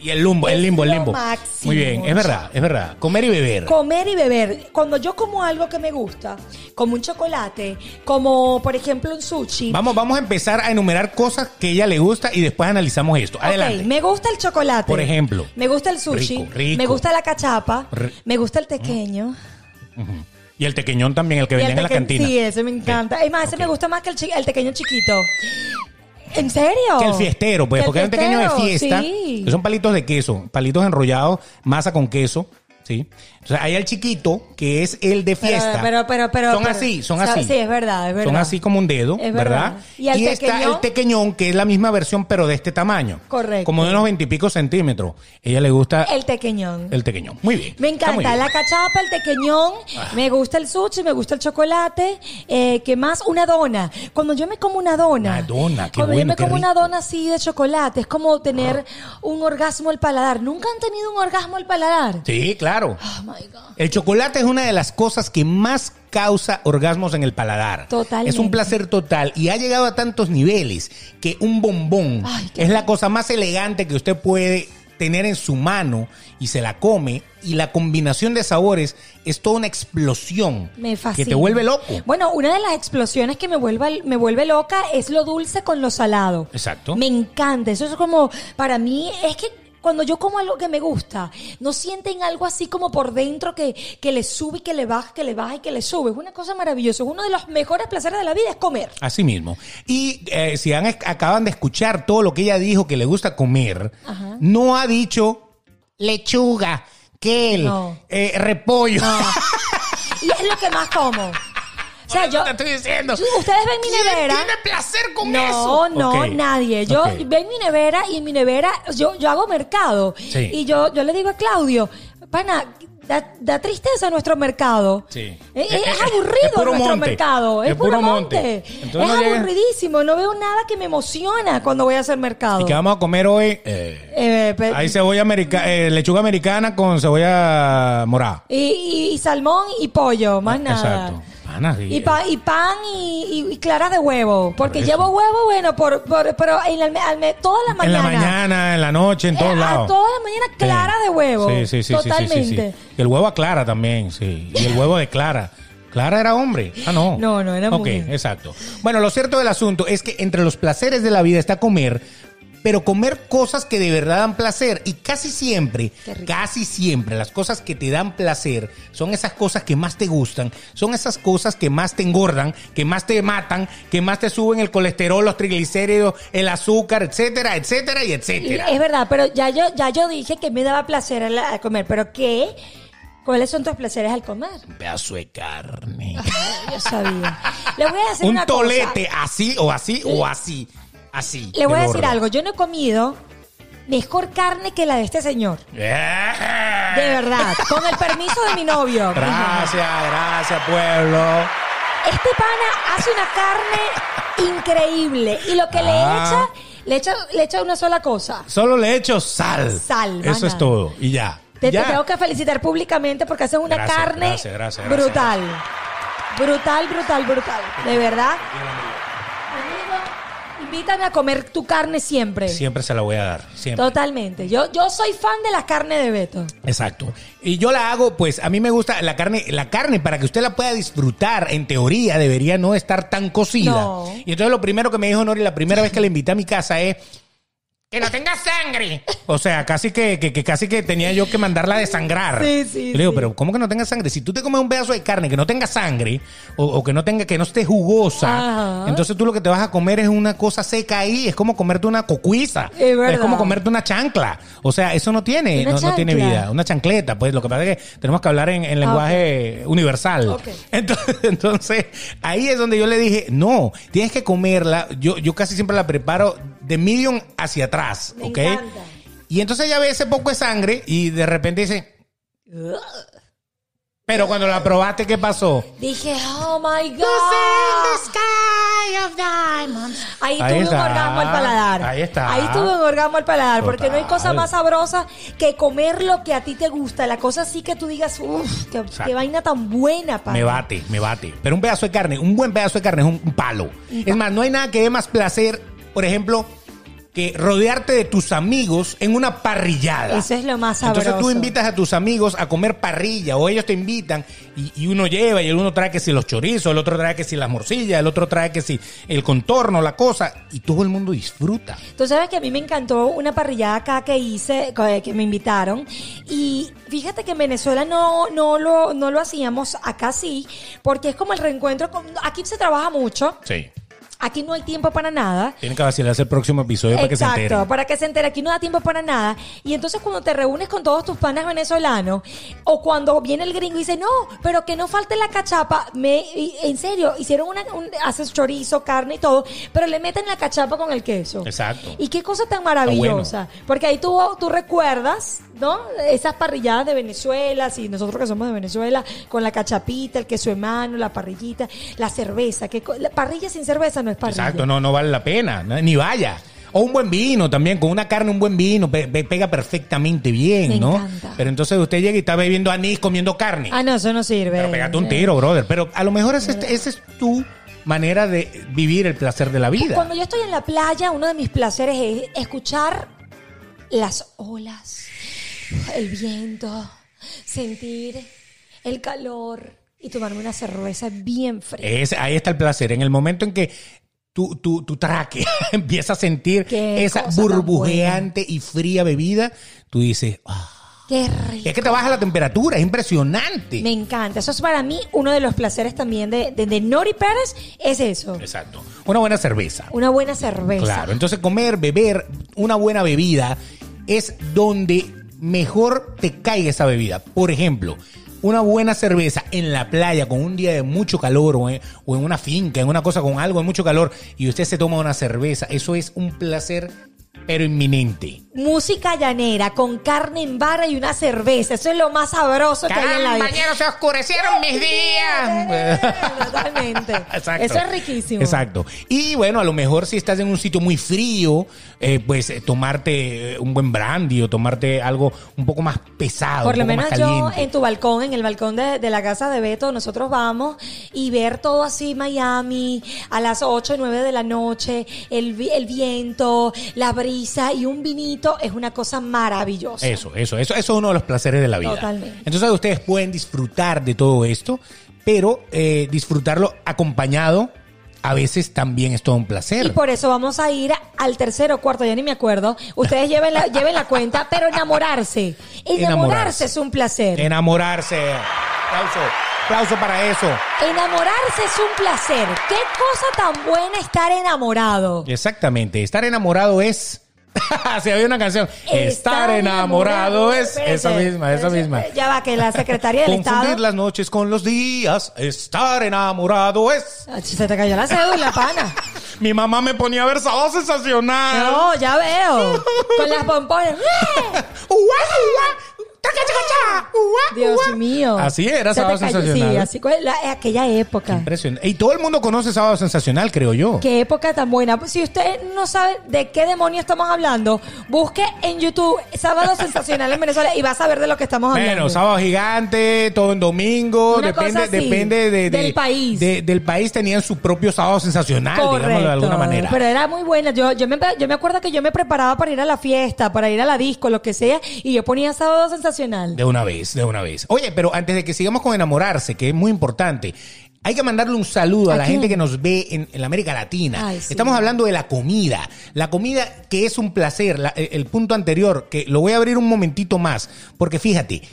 Y el limbo, el limbo, el limbo. máximo. Muy bien, es verdad, es verdad. Comer y beber. Comer y beber. Cuando yo como algo que me gusta, como un chocolate, como por ejemplo un sushi. Vamos, vamos a empezar a enumerar cosas que a ella le gusta y después analizamos esto. Adelante. Ok, me gusta el chocolate. Por ejemplo. Me gusta el sushi. Rico, rico. Me gusta la cachapa. Me gusta el tequeño. Y el tequeñón también, el que vendían en la cantina. Sí, ese me encanta. Es más, ese me gusta más que el, el tequeño chiquito. ¿En serio? Que el fiestero, pues, porque hay un pequeño de fiesta, sí. que son palitos de queso, palitos enrollados, masa con queso, ¿sí? Entonces, hay el chiquito, que es el de fiesta. pero, pero, pero- son pero- así, son así. Sí, es verdad, es verdad. Son así como un dedo, Es ¿verdad? verdad. Y el está tequeñón. el tequeñón, que es la misma versión, pero de este tamaño. Correcto. Como de unos veintipico centímetros. ella le gusta el, El tequeñón. tequeñón. Muy bien. Me encanta bien. la cachapa, el tequeñón, me gusta el sushi, me gusta el chocolate, eh, ¿qué más? Una dona. Cuando yo me como una dona, Una dona, qué cuando bueno, yo me como una dona así de chocolate, es como tener un orgasmo al paladar. ¿Nunca han tenido un orgasmo al paladar? Sí, claro. Oh my God. El chocolate es una de las cosas que más causa orgasmos en el paladar. Totalmente. Es un placer total y ha llegado a tantos niveles que un bombón Ay, es la cosa más elegante que usted puede tener en su mano y se la come y la combinación de sabores es toda una explosión Me que te vuelve loco. Bueno, una de las explosiones que me vuelve, me vuelve loca es lo dulce con lo salado. Exacto. Me encanta. Eso es como, para mí, es que cuando yo como algo que me gusta, no sienten algo así como por dentro que, que le sube y que le baja, que le baja y que le sube. Es una cosa maravillosa. Es uno de los mejores placeres de la vida es comer. Así mismo. Y eh, si han, acaban de escuchar todo lo que ella dijo que le gusta comer, no ha dicho lechuga, quel, No. eh, repollo. Y es lo que más como. O sea, yo, te estoy diciendo. Ustedes ven mi ¿Quién nevera. tiene placer con no, eso? No, Ok. nadie. Yo Ok. ven mi nevera y en mi nevera yo, yo hago mercado. Sí. Y yo, yo le digo a Claudio, pana, da, da tristeza nuestro mercado. Sí. Es, Eh, es eh, aburrido es nuestro monte. mercado. Es, Es puro puro monte. es no aburridísimo. No veo nada que me emociona cuando voy a hacer mercado. ¿Y qué vamos a comer hoy? Eh, Eh, hay cebolla americana, lechuga americana con cebolla morada. y, y- y salmón y pollo, más nada. Exacto. Sí. Y, pa- y pan y, y- y claras de huevo. Porque llevo huevo, bueno, por, por- pero en la, al me- toda la En la mañana, en la noche, en todos Eh, lados. A toda la mañana clara Sí. de huevo. Sí, sí, sí, sí, sí, sí, Totalmente. Y el huevo aclara también, sí. Y el huevo de Clara. Clara era hombre. Ah, no. No, no, era Ok, mujer. exacto. Bueno, lo cierto del asunto es que entre los placeres de la vida está comer, pero comer cosas que de verdad dan placer. Y casi siempre, casi siempre, las cosas que te dan placer son esas cosas que más te gustan, son esas cosas que más te engordan, que más te matan, que más te suben el colesterol, los triglicéridos, el azúcar, etcétera, etcétera y etcétera. es verdad, pero ya yo, ya yo dije que me daba placer al, al comer. ¿Pero qué? ¿Cuáles son tus placeres al comer? Un pedazo de carne. Yo sabía. Le voy a decir un una cosa. tolete así o así o así. Así. Le voy de a decir gordo. algo. Yo no he comido mejor carne que la de este señor. De Yeah. verdad. Con el permiso de mi novio. Gracias, gracias, pueblo. Este pana hace una carne increíble. Y lo que le Ah. echa, le echa, le echa una sola cosa. Solo le echo sal. Sal, Eso es todo. Y ya. Te, tengo que felicitar públicamente porque haces una Gracias, carne gracias, gracias, gracias. brutal. Brutal, brutal, brutal. De verdad. Invítame a comer tu carne siempre. Siempre se la voy a dar. Siempre. Totalmente. Yo, yo soy fan de la carne de Beto. Exacto. Y yo la hago, pues a mí me gusta la carne, la carne para que usted la pueda disfrutar, en teoría debería no estar tan cocida. No. Y entonces lo primero que me dijo Nori la primera vez que la invité a mi casa es que no tenga sangre. O sea, casi que, que, que casi que tenía yo que mandarla a desangrar. Sí, sí, Y le digo, sí. pero ¿cómo que no tenga sangre? Si tú te comes un pedazo de carne que no tenga sangre o, o que no tenga, que no esté jugosa, Ajá. entonces tú lo que te vas a comer es una cosa seca ahí, es como comerte una cocuiza. Es verdad. como comerte una chancla. O sea, eso no tiene, no, no tiene vida. Una chancleta, pues lo que pasa es que tenemos que hablar en, en lenguaje universal. Ah, Ok. Entonces, entonces, ahí es donde yo le dije, no, tienes que comerla. Yo, yo casi siempre la preparo de medium hacia atrás, Me ¿ok? encanta. Y entonces ella ve ese poco de sangre y de repente dice, pero cuando la probaste, ¿qué pasó? Dije, oh my God. Ahí Ahí tuve un orgasmo al paladar. Ahí está. Ahí tuve un orgasmo al paladar. Porque no hay cosa más sabrosa que comer lo que a ti te gusta. La cosa así que tú digas, uff, qué, qué vaina tan buena, pana. Me bate, me bate. Pero un pedazo de carne, un buen pedazo de carne es un, un palo. Es más, no hay nada que dé más placer, por ejemplo, que rodearte de tus amigos en una parrillada. Eso es lo más Entonces tú sabroso. invitas a tus amigos a comer parrilla o ellos te invitan y, y uno lleva y el uno trae que si los chorizos, el otro trae que si las morcillas, el otro trae que si el contorno, la cosa y todo el mundo disfruta. Tú sabes que a mí me encantó una parrillada acá que hice, que que me invitaron. Y fíjate que en Venezuela no, no, lo, no lo hacíamos, acá sí, porque es como el reencuentro. Con, aquí se trabaja mucho, Sí. Aquí no hay tiempo para nada. Tienen que vacilarse el próximo episodio para que se Exacto, enteren. para que se entere. Aquí no da tiempo para nada. Y entonces cuando te reúnes con todos tus panas venezolanos, o cuando viene el gringo y dice, no, pero que no falte la cachapa, me, y- en serio, hicieron una, un, haces chorizo, carne y todo, pero le meten la cachapa con el queso. Exacto. Y qué cosa tan maravillosa. Porque ahí tú, tú recuerdas, ¿no? Esas parrilladas de Venezuela, si nosotros que somos de Venezuela, con la cachapita, el queso de mano, la parrillita, la cerveza. Que, la parrilla sin cerveza no es parrilla. Exacto, no, no vale la pena, no- ni vaya. O un buen vino también, con una carne, un buen vino, pe- pe- pega perfectamente bien, Me ¿no? encanta. Pero entonces usted llega y está bebiendo anís comiendo carne. Ah, no, eso no sirve. Pero pégate un tiro, brother. Pero a lo mejor esa es, esa es tu manera de vivir el placer de la vida. Cuando yo estoy en la playa, uno de mis placeres es escuchar las olas, el viento, sentir el calor y tomarme una cerveza bien fría. Es- ahí está el placer. En el momento en que tu, tu, tu tráquea empieza a sentir Qué esa burbujeante y fría bebida, tú dices, ah. Qué rico. es que te baja la temperatura, es impresionante. Me encanta. Eso es para mí uno de los placeres también de, de, de Nori Pérez. Es eso. Exacto. Una buena cerveza. Una buena cerveza. Claro, entonces comer, beber una buena bebida es donde mejor te caiga esa bebida. Por ejemplo, una buena cerveza en la playa con un día de mucho calor o en, una finca, en una cosa con algo de mucho calor y usted se toma una cerveza, eso es un placer pero inminente. Música llanera con carne en barra y una cerveza. Eso es lo más sabroso que hay en la vida. Compañeros, se oscurecieron mis días. Totalmente. Exacto. Eso es riquísimo. Exacto. Y bueno, a lo mejor si estás en un sitio muy frío, eh, pues eh, tomarte eh, un buen brandy o tomarte algo un poco más pesado. Por lo menos más yo en tu balcón, en el balcón de, de la casa de Beto, nosotros vamos y ver todo así Miami a las 8 o 9 de la noche, el, el viento, la brisa y un vinito es una cosa maravillosa. Eso, eso, eso, eso es uno de los placeres de la vida. Totalmente. Entonces ustedes pueden disfrutar de todo esto, pero eh, disfrutarlo acompañado a veces también es todo un placer. Y por eso vamos a ir al tercero o cuarto, ya ni me acuerdo. Ustedes lleven la, lleven la cuenta, pero enamorarse. Enamorarse, Enamorarse. es un placer. Enamorarse. Aplauso. Aplauso para eso. Enamorarse es un placer. Qué cosa tan buena estar enamorado. Exactamente. Estar enamorado es. Si había una canción. Estar, enamorado, es. Esa misma, esa misma. Ya va, que la secretaria del Confundir Estado. las noches con los días. Estar enamorado es. Ah, Se te cayó la cédula, pana. Mi mamá me ponía a ver sábado sensacional. No, ya veo. Con las pompones. Dios mío. Así era Sábado Sensacional. Sí, así fue la- aquella época. Impresionante. Y todo el mundo conoce Sábado Sensacional, creo yo. Qué época tan buena. Si usted no sabe de qué demonio estamos hablando, busque en YouTube Sábado Sensacional en Venezuela y va a saber de lo que estamos hablando. Bueno, sábado gigante, todo en domingo, Una depende, depende de, de- del país. de- del país tenían su propio sábado sensacional, digámoslo de alguna manera. Pero era muy buena. Yo, yo, me, yo me acuerdo que yo me preparaba para ir a la fiesta, para ir a la disco, lo que sea, y yo ponía sábado sensacional. De una vez, de una vez. Oye, pero antes de que sigamos con enamorarse, que es muy importante, hay que mandarle un saludo a, ¿A la quién? gente que nos ve en, en la América Latina. Ay, sí. Estamos hablando de la comida. La comida que es un placer. La- el, el punto anterior, que lo voy a abrir un momentito más, porque fíjate,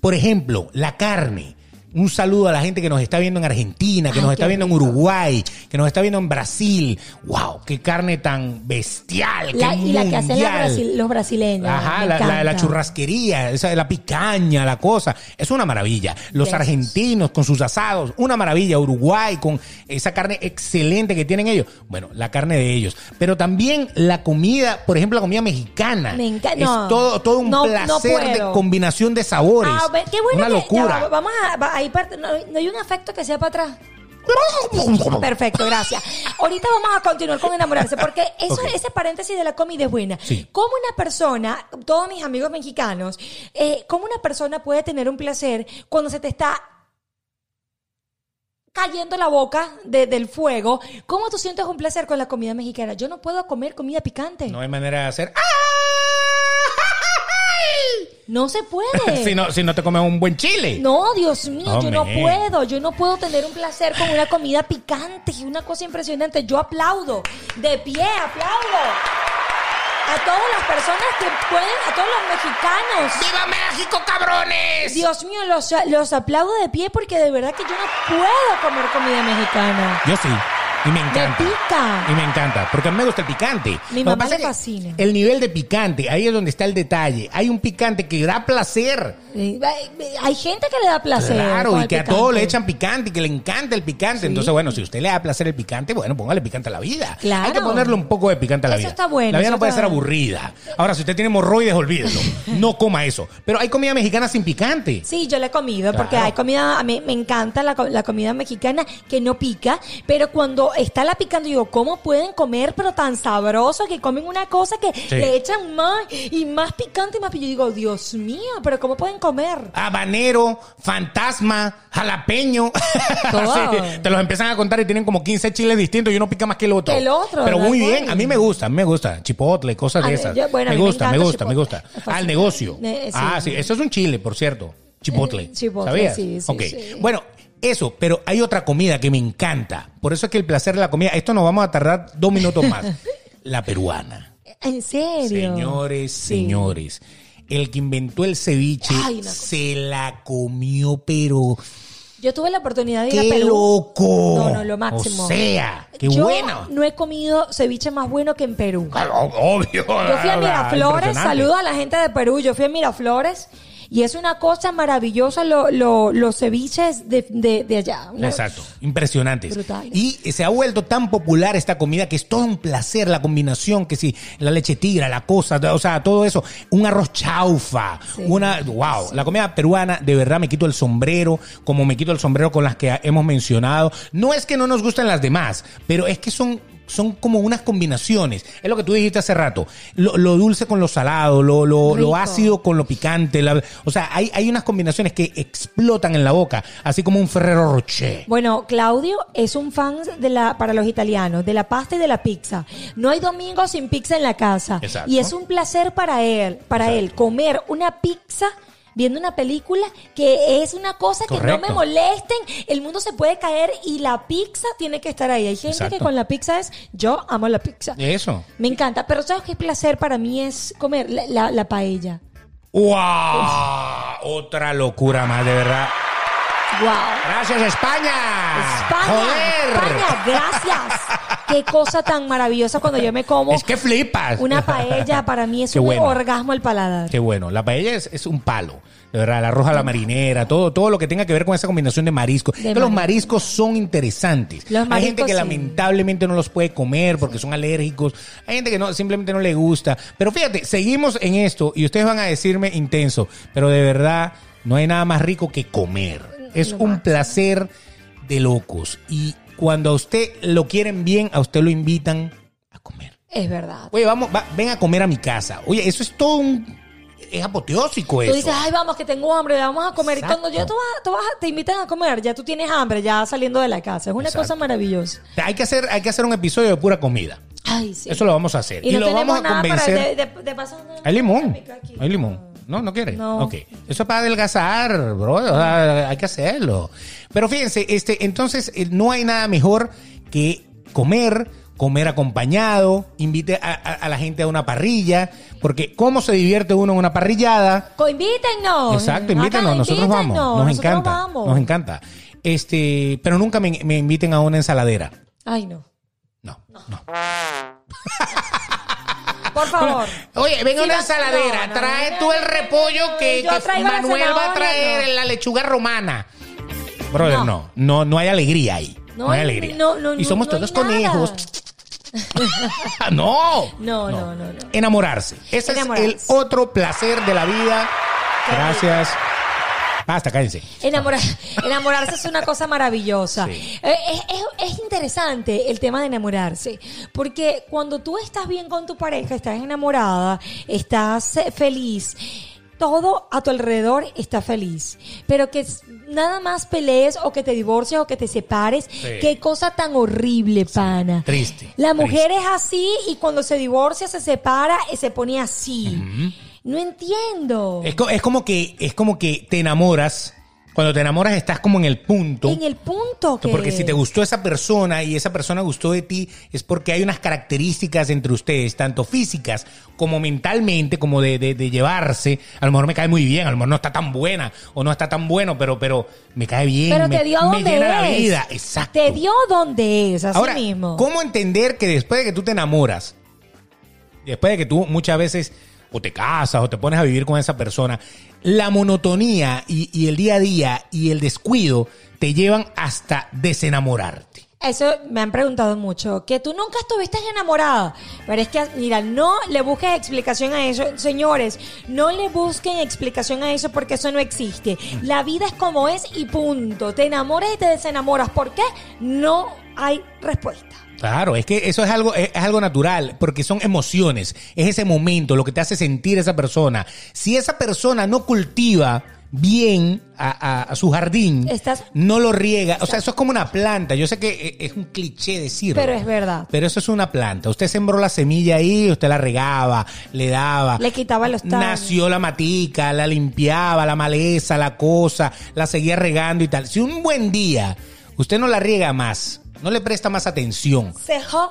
por ejemplo, la carne. Un saludo a la gente que nos está viendo en Argentina, que Ay, nos está viendo rico. en Uruguay, que nos está viendo en Brasil. ¡Wow! ¡Qué carne tan bestial! La- qué y la que hacen brasil- los brasileños. Ajá, la, la- la churrasquería, esa, la picaña, la cosa. Es una maravilla. Los Yes. argentinos con sus asados, una maravilla. Uruguay con esa carne excelente que tienen ellos. Bueno, la carne de ellos. Pero también la comida, por ejemplo, la comida mexicana. Me encanta. Es No. todo, todo un No- no placer de combinación de sabores. Ah, qué bueno una que- locura. va, vamos a, parte- no, no hay un efecto que sea para atrás. Perfecto, gracias. Ahorita vamos a continuar con enamorarse, porque eso, ese paréntesis de la comida es buena. Sí. ¿Cómo una persona, todos mis amigos mexicanos, eh, cómo una persona puede tener un placer cuando se te está cayendo la boca de- del fuego? ¿Cómo tú sientes un placer con la comida mexicana? Yo no puedo comer comida picante. No hay manera de hacer. No se puede. si, no, si no te comes un buen chile. No, Dios mío, yo no puedo. Yo no puedo tener un placer con una comida picante. Es una cosa impresionante. Yo aplaudo. De pie, aplaudo. A todas las personas que pueden, a todos los mexicanos. ¡Viva México, cabrones! Dios mío, los, los aplaudo de pie porque de verdad que yo no puedo comer comida mexicana. Yo sí. Y me Me encanta. pica. Y me encanta, porque a mí me gusta el picante. Mi Lo mamá le fascina. El nivel de picante, ahí es donde está el detalle. Hay un picante que da placer. Eh, Hay gente que le da placer. Claro, y que a todos le echan picante y que le encanta el picante. Sí. Entonces, bueno, si a usted le da placer el picante, bueno, póngale picante a la vida. Claro. Hay que ponerle un poco de picante a la Eso vida. está bueno, La vida no puede ser aburrida. Ahora, si usted tiene hemorroides, olvídelo. No coma eso. Pero hay comida mexicana sin picante. Sí, yo la he comido porque hay comida, a mí me encanta la, la comida mexicana que no pica, pero cuando está la picando, digo, ¿cómo pueden comer pero tan sabroso que comen una cosa que Sí. le echan más y más picante y más picante? Yo digo, Dios mío, pero ¿cómo pueden comer? Habanero, fantasma, jalapeño. Así, te los empiezan a contar y tienen como 15 chiles distintos y uno pica más que el otro. El otro, Pero muy bien, a mí me gusta, a mí me gusta. Chipotle, cosas A de mí- esas. yo- bueno, a me gusta, me gusta, me gusta. Al negocio. Eh, sí. ah, sí, eso es un chile, por cierto. Chipotle. Chipotle, ¿Sabías? sí, sí, Ok. sí. Bueno, Eso, pero hay otra comida que me encanta. Por eso es que el placer de la comida, esto nos vamos a tardar dos minutos más. la peruana. ¿En serio? Señores, Sí. señores. El que inventó el ceviche Ay, se la comió, pero Yo tuve la oportunidad de ir a qué Perú. loco. No, no, lo máximo. O sea, qué Yo bueno. no he comido ceviche más bueno que en Perú. Claro, Obvio. Yo fui a Miraflores, saludo a la gente de Perú, yo fui a Miraflores y es una cosa maravillosa lo- lo- los ceviches de, de- de allá. Una- Exacto, impresionantes. Y se ha vuelto tan popular esta comida que es todo un placer la combinación, que si la leche tigra, la cosa, o sea, todo eso, un arroz chaufa, Sí. una, wow, la comida peruana, de verdad me quito el sombrero, como me quito el sombrero con las que hemos mencionado. No es que no nos gusten las demás, pero es que son son como unas combinaciones. Es lo que tú dijiste hace rato. Lo, lo dulce con lo salado, lo, lo, lo ácido con lo picante. la- o sea, hay, hay unas combinaciones que explotan en la boca, así como un Ferrero Rocher. Bueno, Claudio es un fan de la, para los italianos, de la pasta y de la pizza. No hay domingo sin pizza en la casa. Exacto. Y es un placer para él, para él, comer una pizza viendo una película que es una cosa que no me molesten, el mundo se puede caer y la pizza tiene que estar ahí. Hay gente Exacto. que con la pizza es, yo amo la pizza. Eso. Me encanta, pero ¿sabes qué placer para mí es comer la, la- la paella? ¡Wow! Otra locura más, de verdad. ¡Wow! Gracias, España. España, ¡Joder! España, gracias. Qué cosa tan maravillosa cuando yo me como Es que flipas. una paella. Para mí es Qué un bueno. orgasmo al paladar. Qué bueno. La paella es, es un palo. De verdad, la roja a la marinera, todo, todo lo que tenga que ver con esa combinación de mariscos. De que los mariscos. son interesantes. Los Hay gente que sí. lamentablemente no los puede comer porque son alérgicos. Hay gente que no, simplemente no le gusta. Pero fíjate, seguimos en esto y ustedes van a decirme intenso. Pero de verdad, no hay nada más rico que comer. Es un placer de locos. Y cuando a usted lo quieren bien, a usted lo invitan a comer. Es verdad. Oye, vamos, va- ven a comer a mi casa. Oye, eso es todo un... Es apoteósico Tú eso. dices, ay, vamos, que tengo hambre, vamos a comer. Y Exacto. cuando ya tú vas, tú vas- te invitan a comer, ya tú tienes hambre, ya saliendo de la casa. Es una Exacto. cosa maravillosa. Hay que hacer, hay que hacer un episodio de pura comida. Ay, sí. Eso lo vamos a hacer. Y, no lo tenemos vamos a nada para convencer. de, de- de paso, no- Hay limón. Hay limón. No, no quiere. No. Ok. Eso es para adelgazar, bro. O sea, hay que hacerlo. Pero fíjense, este, entonces eh, no hay nada mejor que comer, comer acompañado, invite a, a- a la gente a una parrilla, porque cómo se divierte uno en una parrillada. Invítennos. Exacto, Acá, invítenos, nosotros vamos. Nos nosotros encanta. vamos. Nos encanta. Este, pero nunca me, me inviten a una ensaladera. Ay, no. No, no. Por favor. Oye, venga Sí, una ensaladera, no, no, trae no, tú el repollo que, Manuel va a traer la lechuga romana. Brother, no, No. no, hay alegría ahí. No, hay alegría. no, no, y somos todos conejos. no. No, no, no, no. Enamorarse. Ese Enamorarse. es el otro placer de la vida. Qué Gracias. Basta, cállense. Enamorar- enamorarse es una cosa maravillosa. Sí. Eh, Es, es- es interesante el tema de enamorarse, porque cuando tú estás bien con tu pareja, estás enamorada, estás eh, feliz, todo a tu alrededor está feliz, pero que nada más pelees o que te divorcies o que te separes, qué cosa tan horrible, pana. triste, La mujer triste. es así y cuando se divorcia, se separa, y se pone así. No entiendo. Es, co- es como que es como que te enamoras. Cuando te enamoras estás como en el punto. En el punto que... Porque si te gustó esa persona y esa persona gustó de ti, es porque hay unas características entre ustedes, tanto físicas como mentalmente, como de, de- de llevarse. A lo mejor me cae muy bien, a lo mejor no está tan buena o no está tan bueno, pero, pero me cae bien. Pero me, te dio me donde llena la es. vida. Exacto. Te dio donde es, así Ahora, mismo. ¿cómo entender que después de que tú te enamoras, después de que tú muchas veces o te casas o te pones a vivir con esa persona, la monotonía y, el día a día y el descuido te llevan hasta desenamorarte? Eso me han preguntado mucho, que tú nunca estuviste enamorada. Pero es que, mira, no le busques explicación a eso. Señores, no le busquen explicación a eso porque eso no existe. La vida es como es y punto. Te enamoras y te desenamoras. ¿Por qué? No hay respuesta. Claro, es que eso es algo, es, algo natural, porque son emociones, es ese momento, lo que te hace sentir esa persona. Si esa persona no cultiva bien a, a- a su jardín, Estás- no lo riega. O sea, eso es como una planta. Yo sé que e- es un cliché decirlo. Pero es verdad. Pero eso es una planta. Usted sembró la semilla ahí, usted la regaba, le daba. Le quitaba los tallos. Nació la matica, la limpiaba, la maleza, la cosa, la seguía regando y tal. Si un buen día usted no la riega más, no le presta más atención, Cejo.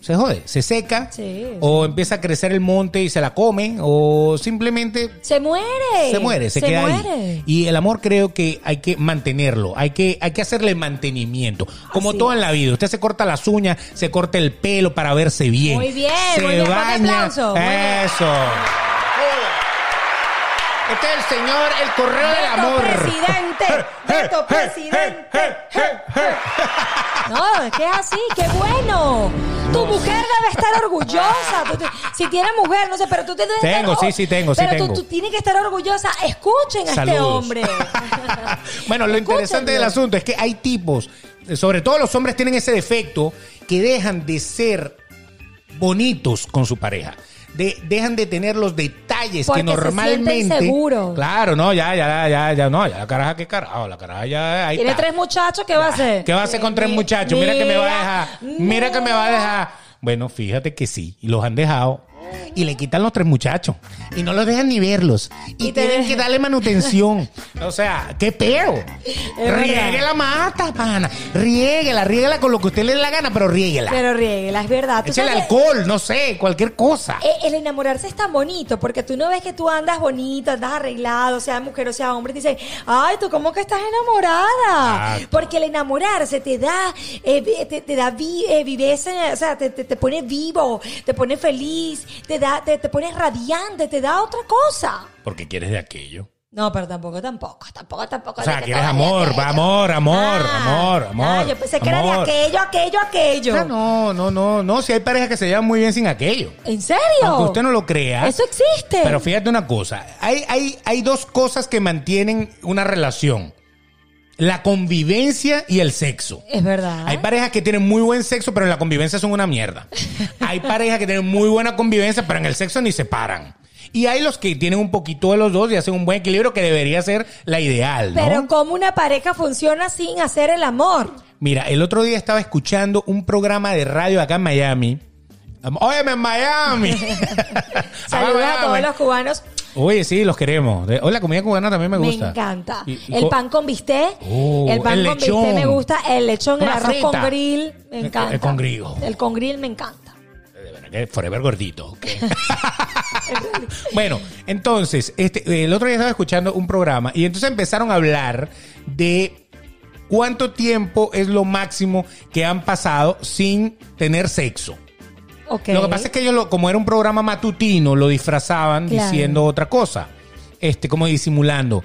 se jode, se seca, Sí, o empieza a crecer el monte y se la come, o simplemente Se muere. se muere, se, queda muere. ahí. Y el amor creo que hay que mantenerlo, hay que, hay que hacerle mantenimiento. Como Así todo en la vida, usted se corta las uñas, se corta el pelo para verse bien. Muy bien, se muy bien, ponte baña. aplauso, muy bien. Este es el señor, el correo del amor. presidente, Beto presidente. No, es que es así, qué bueno. Tu mujer debe estar orgullosa. Tú te- si tiene mujer, no sé, pero tú te debes Tengo, estar- sí, sí, tengo, sí, pero tú- tengo. Tú, tienes que estar orgullosa. Escuchen a este Saludos. hombre. bueno, lo interesante del Escúchenlo. asunto es que hay tipos, sobre todo los hombres tienen ese defecto, que dejan de ser bonitos con su pareja. De, dejan de tener los detalles Porque que se normalmente. seguros. Claro, no, ya, ya, ya, ya, no, ya la caraja, qué carajo, la caraja ya. Ahí Tiene está. tres muchachos, ¿qué va a hacer? ¿Qué va a hacer con tres muchachos? Mira que me va a dejar. Mira que me va a mira. dejar. Bueno, fíjate que sí. Y los han dejado. Y le quitan los tres muchachos. Y no los dejan ni verlos. Y, tienen que darle manutención. o sea, qué peo. verdad. Rieguela mata, pana. Riéguela, riéguela con lo que usted le dé la gana, pero riéguela. Pero riéguela, es verdad. Sabes que- alcohol, no sé, cualquier cosa. Eh, El enamorarse es tan bonito porque tú no ves que tú andas bonito, andas arreglado, sea mujer o sea hombre, y te dicen, ay, tú cómo que estás enamorada. Exacto. Porque el enamorarse te da, eh, te, te da vi- eh, viveza, o sea, te, te, te pone vivo, te pone feliz, te da, te, te pone radiante, te da otra cosa. Porque quieres de aquello. No, pero tampoco, tampoco, tampoco, tampoco. O sea, quieres amor, va, amor, amor, amor, amor, Ah, yo pensé que era de aquello, aquello, aquello. Ah, no, no, no, no. Si hay parejas que se llevan muy bien sin aquello. ¿En serio? Aunque usted no lo crea. Eso existe. Pero fíjate una cosa, hay, hay, hay dos cosas que mantienen una relación. La convivencia y el sexo. Es verdad. Hay parejas que tienen muy buen sexo, pero en la convivencia son una mierda. Hay parejas que tienen muy buena convivencia, pero en el sexo ni se paran. Y hay los que tienen un poquito de los dos y hacen un buen equilibrio que debería ser la ideal, ¿no? Pero ¿cómo una pareja funciona sin hacer el amor? Mira, el otro día estaba escuchando un programa de radio acá en Miami. Óyeme, en Miami. Saludos a todos los cubanos. Oye, sí, los queremos. De- Hoy la comida cubana también me Me, gusta. encanta. Y- y el pan con bistec. Oh, el pan el con lechón. bistec me gusta. El lechón, el arroz frita. con grill. Me El- encanta. el con grill. El con grill me encanta. De verdad que Forever gordito. bueno, entonces, este, el otro día estaba escuchando un programa y entonces empezaron a hablar de cuánto tiempo es lo máximo que han pasado sin tener sexo. Ok. Lo que pasa es que ellos, lo- como era un programa matutino, lo disfrazaban Claro. diciendo otra cosa. Este, como disimulando.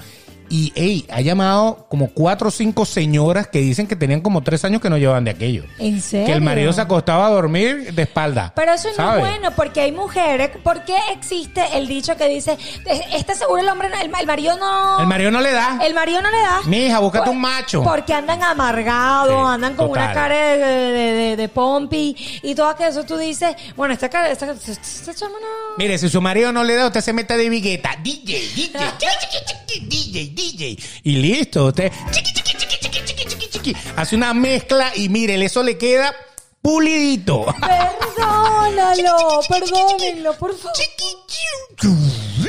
Y, hey, ha llamado como cuatro o cinco señoras que dicen que tenían como tres años que no llevaban de aquello. ¿En serio? Que el marido se acostaba a dormir de espalda. Pero eso no ¿sabe? es bueno porque hay mujeres. ¿Por qué existe el dicho que dice, este seguro el hombre, no- el, el marido no... El marido no le da. El marido no le da. Mija, búscate Por- un macho. Porque andan amargados, Sí, andan con total. una cara de, de, de- de pompi y todo aquello. Tú dices, bueno, esta cara, esta, esta, esta chama no... Mire, si su marido no le da, usted se mete de vigueta. DJ, DJ, chiqui, chiqui, DJ, DJ. Y listo, usted chiqui, chiqui, chiqui, chiqui, chiqui, chiqui, chiqui. hace una mezcla y mire, eso le queda pulidito. Perdónalo, perdónenlo, por favor.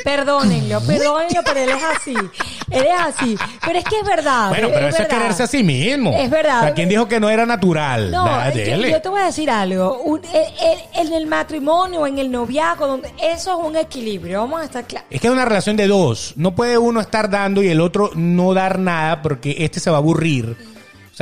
Perdónenlo, perdónenlo, pero él es así. Él es así. Pero es que es verdad. Bueno, pero eso es quererse a sí mismo. Es verdad. O sea, ¿quién dijo que no era natural? No, es yo te voy a decir algo. Un- el- el- en el matrimonio, en el noviazgo, donde eso es un equilibrio. Vamos a estar claros. Es que es una relación de dos. No puede uno estar dando y el otro no dar nada porque este se va a aburrir.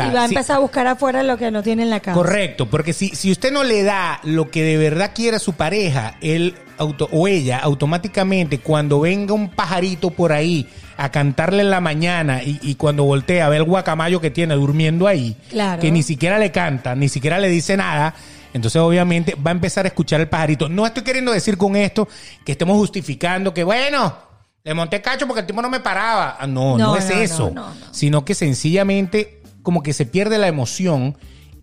Sea, y va a si- empezar a buscar afuera lo que no tiene en la casa. Correcto, porque si, si usted no le da lo que de verdad quiere a su pareja, él auto, o ella automáticamente cuando venga un pajarito por ahí a cantarle en la mañana y, y cuando voltea a ver el guacamayo que tiene durmiendo ahí, Claro. que ni siquiera le canta, ni siquiera le dice nada, entonces obviamente va a empezar a escuchar el pajarito. No estoy queriendo decir con esto que estemos justificando que bueno, le monté cacho porque el tipo no me paraba. Ah, no, no, No, es no, no, eso, no, no. sino que sencillamente como que se pierde la emoción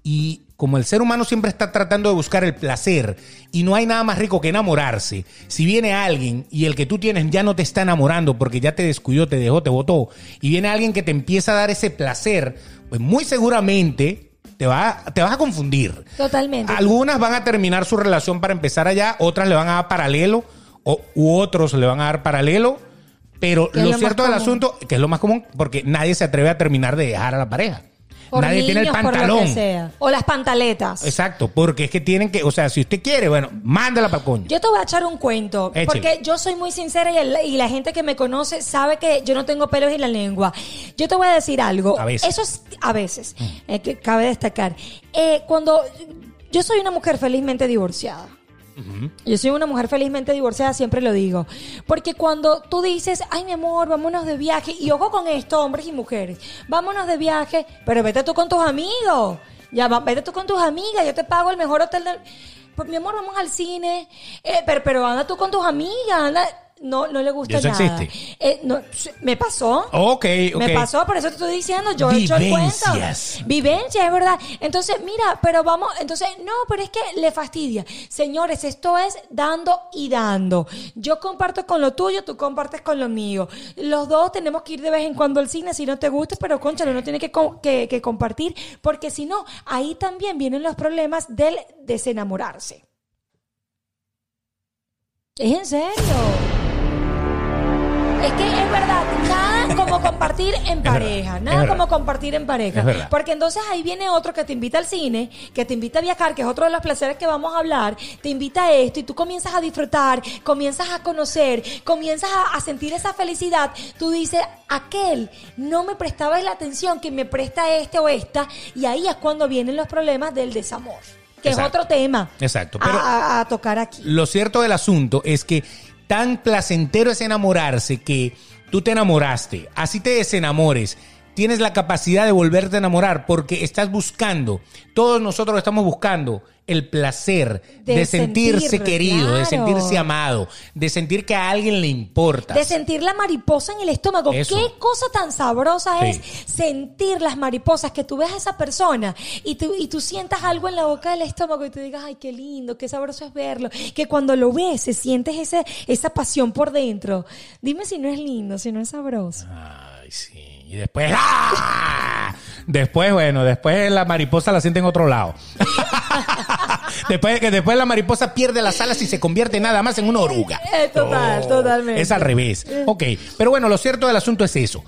y como el ser humano siempre está tratando de buscar el placer y no hay nada más rico que enamorarse, si viene alguien y el que tú tienes ya no te está enamorando porque ya te descuidó, te dejó, te botó, y viene alguien que te empieza a dar ese placer, pues muy seguramente te, va, te vas a confundir. Totalmente. Algunas van a terminar su relación para empezar allá, otras le van a dar paralelo, o, u otros le van a dar paralelo, pero lo, cierto del asunto, que es lo más común, porque nadie se atreve a terminar de dejar a la pareja. Por nadie tiene el niños, lo que pantalón. O las pantaletas. Exacto, porque es que tienen que, o sea, si usted quiere, bueno, mándala para el coño. Yo te voy a echar un cuento, Échale. porque yo soy muy sincera y, el- y la gente que me conoce sabe que yo no tengo pelos en la lengua. Yo te voy a decir algo. A veces. Eso es a veces, eh, que cabe destacar. Eh, cuando yo soy una mujer felizmente divorciada. Yo soy una mujer felizmente divorciada, siempre lo digo. Porque cuando tú dices, ay mi amor, vámonos de viaje, y ojo con esto, hombres y mujeres, vámonos de viaje, pero vete tú con tus amigos. Ya, vete tú con tus amigas, yo te pago el mejor hotel del... Pues mi amor, vamos al cine, eh, pero, pero anda tú con tus amigas, anda... No, no le gusta ¿Eso nada. existe? Eh, no, me pasó. Ok, ok. Me pasó, por eso te estoy diciendo, yo he hecho el cuento. Vivencias. Vivencia, es verdad. Entonces, mira, pero vamos, entonces, no, pero es que le fastidia. Señores, esto es dando y dando. Yo comparto con lo tuyo, tú compartes con lo mío. Los dos tenemos que ir de vez en cuando al cine si no te gusta, pero conchalo, no tiene que, que, que compartir, porque si no, ahí también vienen los problemas del desenamorarse. ¿Es en serio? Es que es verdad, nada como compartir en pareja, nada como compartir en pareja. Porque entonces ahí viene otro que te invita al cine, que te invita a viajar, que es otro de los placeres que vamos a hablar, te invita a esto y tú comienzas a disfrutar, comienzas a conocer, comienzas a, a sentir esa felicidad. Tú dices, aquel no me prestaba la atención que me presta este o esta, y ahí es cuando vienen los problemas del desamor, que Exacto. es otro tema Exacto, a- pero- a- a tocar aquí. Lo cierto del asunto es que tan placentero es enamorarse que tú te enamoraste, así te desenamores. Tienes la capacidad de volverte a enamorar porque estás buscando, todos nosotros estamos buscando el placer de, De sentirse sentir, querido, de sentirse amado, de sentir que a alguien le importa. De sentir la mariposa en el estómago. Eso. Qué cosa tan sabrosa Sí. es sentir las mariposas, que tú ves a esa persona y tú, y tú sientas algo en la boca del estómago y tú digas, ay, qué lindo, qué sabroso es verlo. Que cuando lo ves, se sientes ese, esa pasión por dentro. Dime si no es lindo, si no es sabroso. Ay, sí. Y después, ¡ah! Después, bueno, después la mariposa la siente en otro lado. después que después la mariposa pierde las alas y se convierte nada más en una oruga. Eh, total, totalmente. Es al revés. Ok, pero bueno, lo cierto del asunto es eso.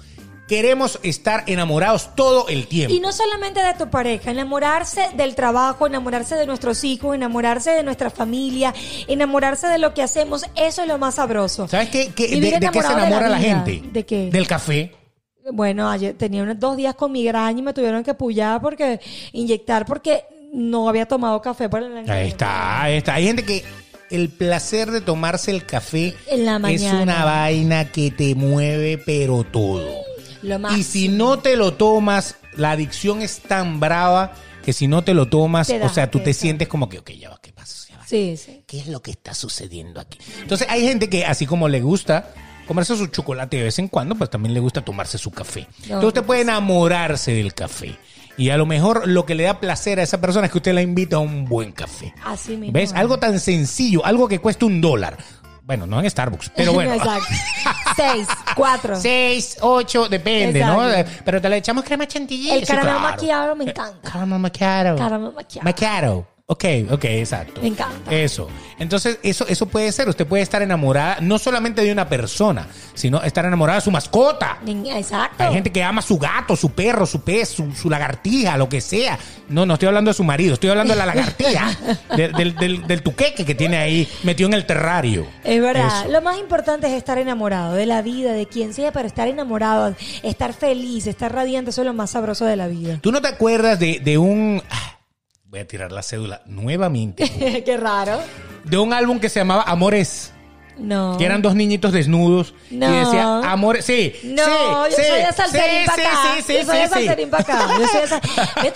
Queremos estar enamorados todo el tiempo. Y no solamente de tu pareja, enamorarse del trabajo, enamorarse de nuestros hijos, enamorarse de nuestra familia, enamorarse de lo que hacemos, eso es lo más sabroso. ¿Sabes qué, qué- de, de qué se de enamora la, gente? ¿De qué? Del café. Bueno, ayer tenía unos dos días con migraña y me tuvieron que pullar porque inyectar porque no había tomado café por el Ahí está, ahí está. Hay gente que el placer de tomarse el café En la es mañana. una vaina que te mueve pero todo. Lo Y si no te lo tomas, la adicción es tan brava que si no te lo tomas, Te o sea, tú te sientes como que, ok, ya va, ¿qué pasa? Ya va. Sí, sí. ¿Qué es lo que está sucediendo aquí? Entonces hay gente que así como le gusta comerse su chocolate de vez en cuando, pues también le gusta tomarse su café. Entonces usted puede enamorarse del café. Y a lo mejor lo que le da placer a esa persona es que usted la invita a un buen café. Así mismo. ¿Ves? Algo tan sencillo, algo que cuesta un dólar. Bueno, no en Starbucks, pero bueno. Exacto. Seis, cuatro. Seis, ocho, depende, ¿no? Exacto. Eh, Pero te le echamos crema chantilly. El sí, caramel claro. macchiato me encanta. Caramel macchiato. Caramel macchiato. Macchiato. Ok, ok, exacto. Me encanta. Eso. Entonces, eso, eso puede ser. Usted puede estar enamorada no solamente de una persona, sino estar enamorada de su mascota. Exacto. Hay gente que ama su gato, su perro, su pez, su, su lagartija, lo que sea. No, no estoy hablando de su marido, estoy hablando de la lagartija, de- del, del, del tuqueque que tiene ahí metido en el terrario. Es verdad, Eso. lo más importante es estar enamorado de la vida, de quien sea, pero estar enamorado, estar feliz, estar radiante, eso es lo más sabroso de la vida. ¿Tú no te acuerdas de, de un... Voy a tirar la cédula nuevamente. Qué raro. De un álbum que se llamaba Amores. No. Que eran dos niñitos desnudos. No. Y decía, amor, sí. No, sí, yo sí, soy de salserín sí, para acá. Sí, sí, yo soy de salserín para acá. Yo soy de sal-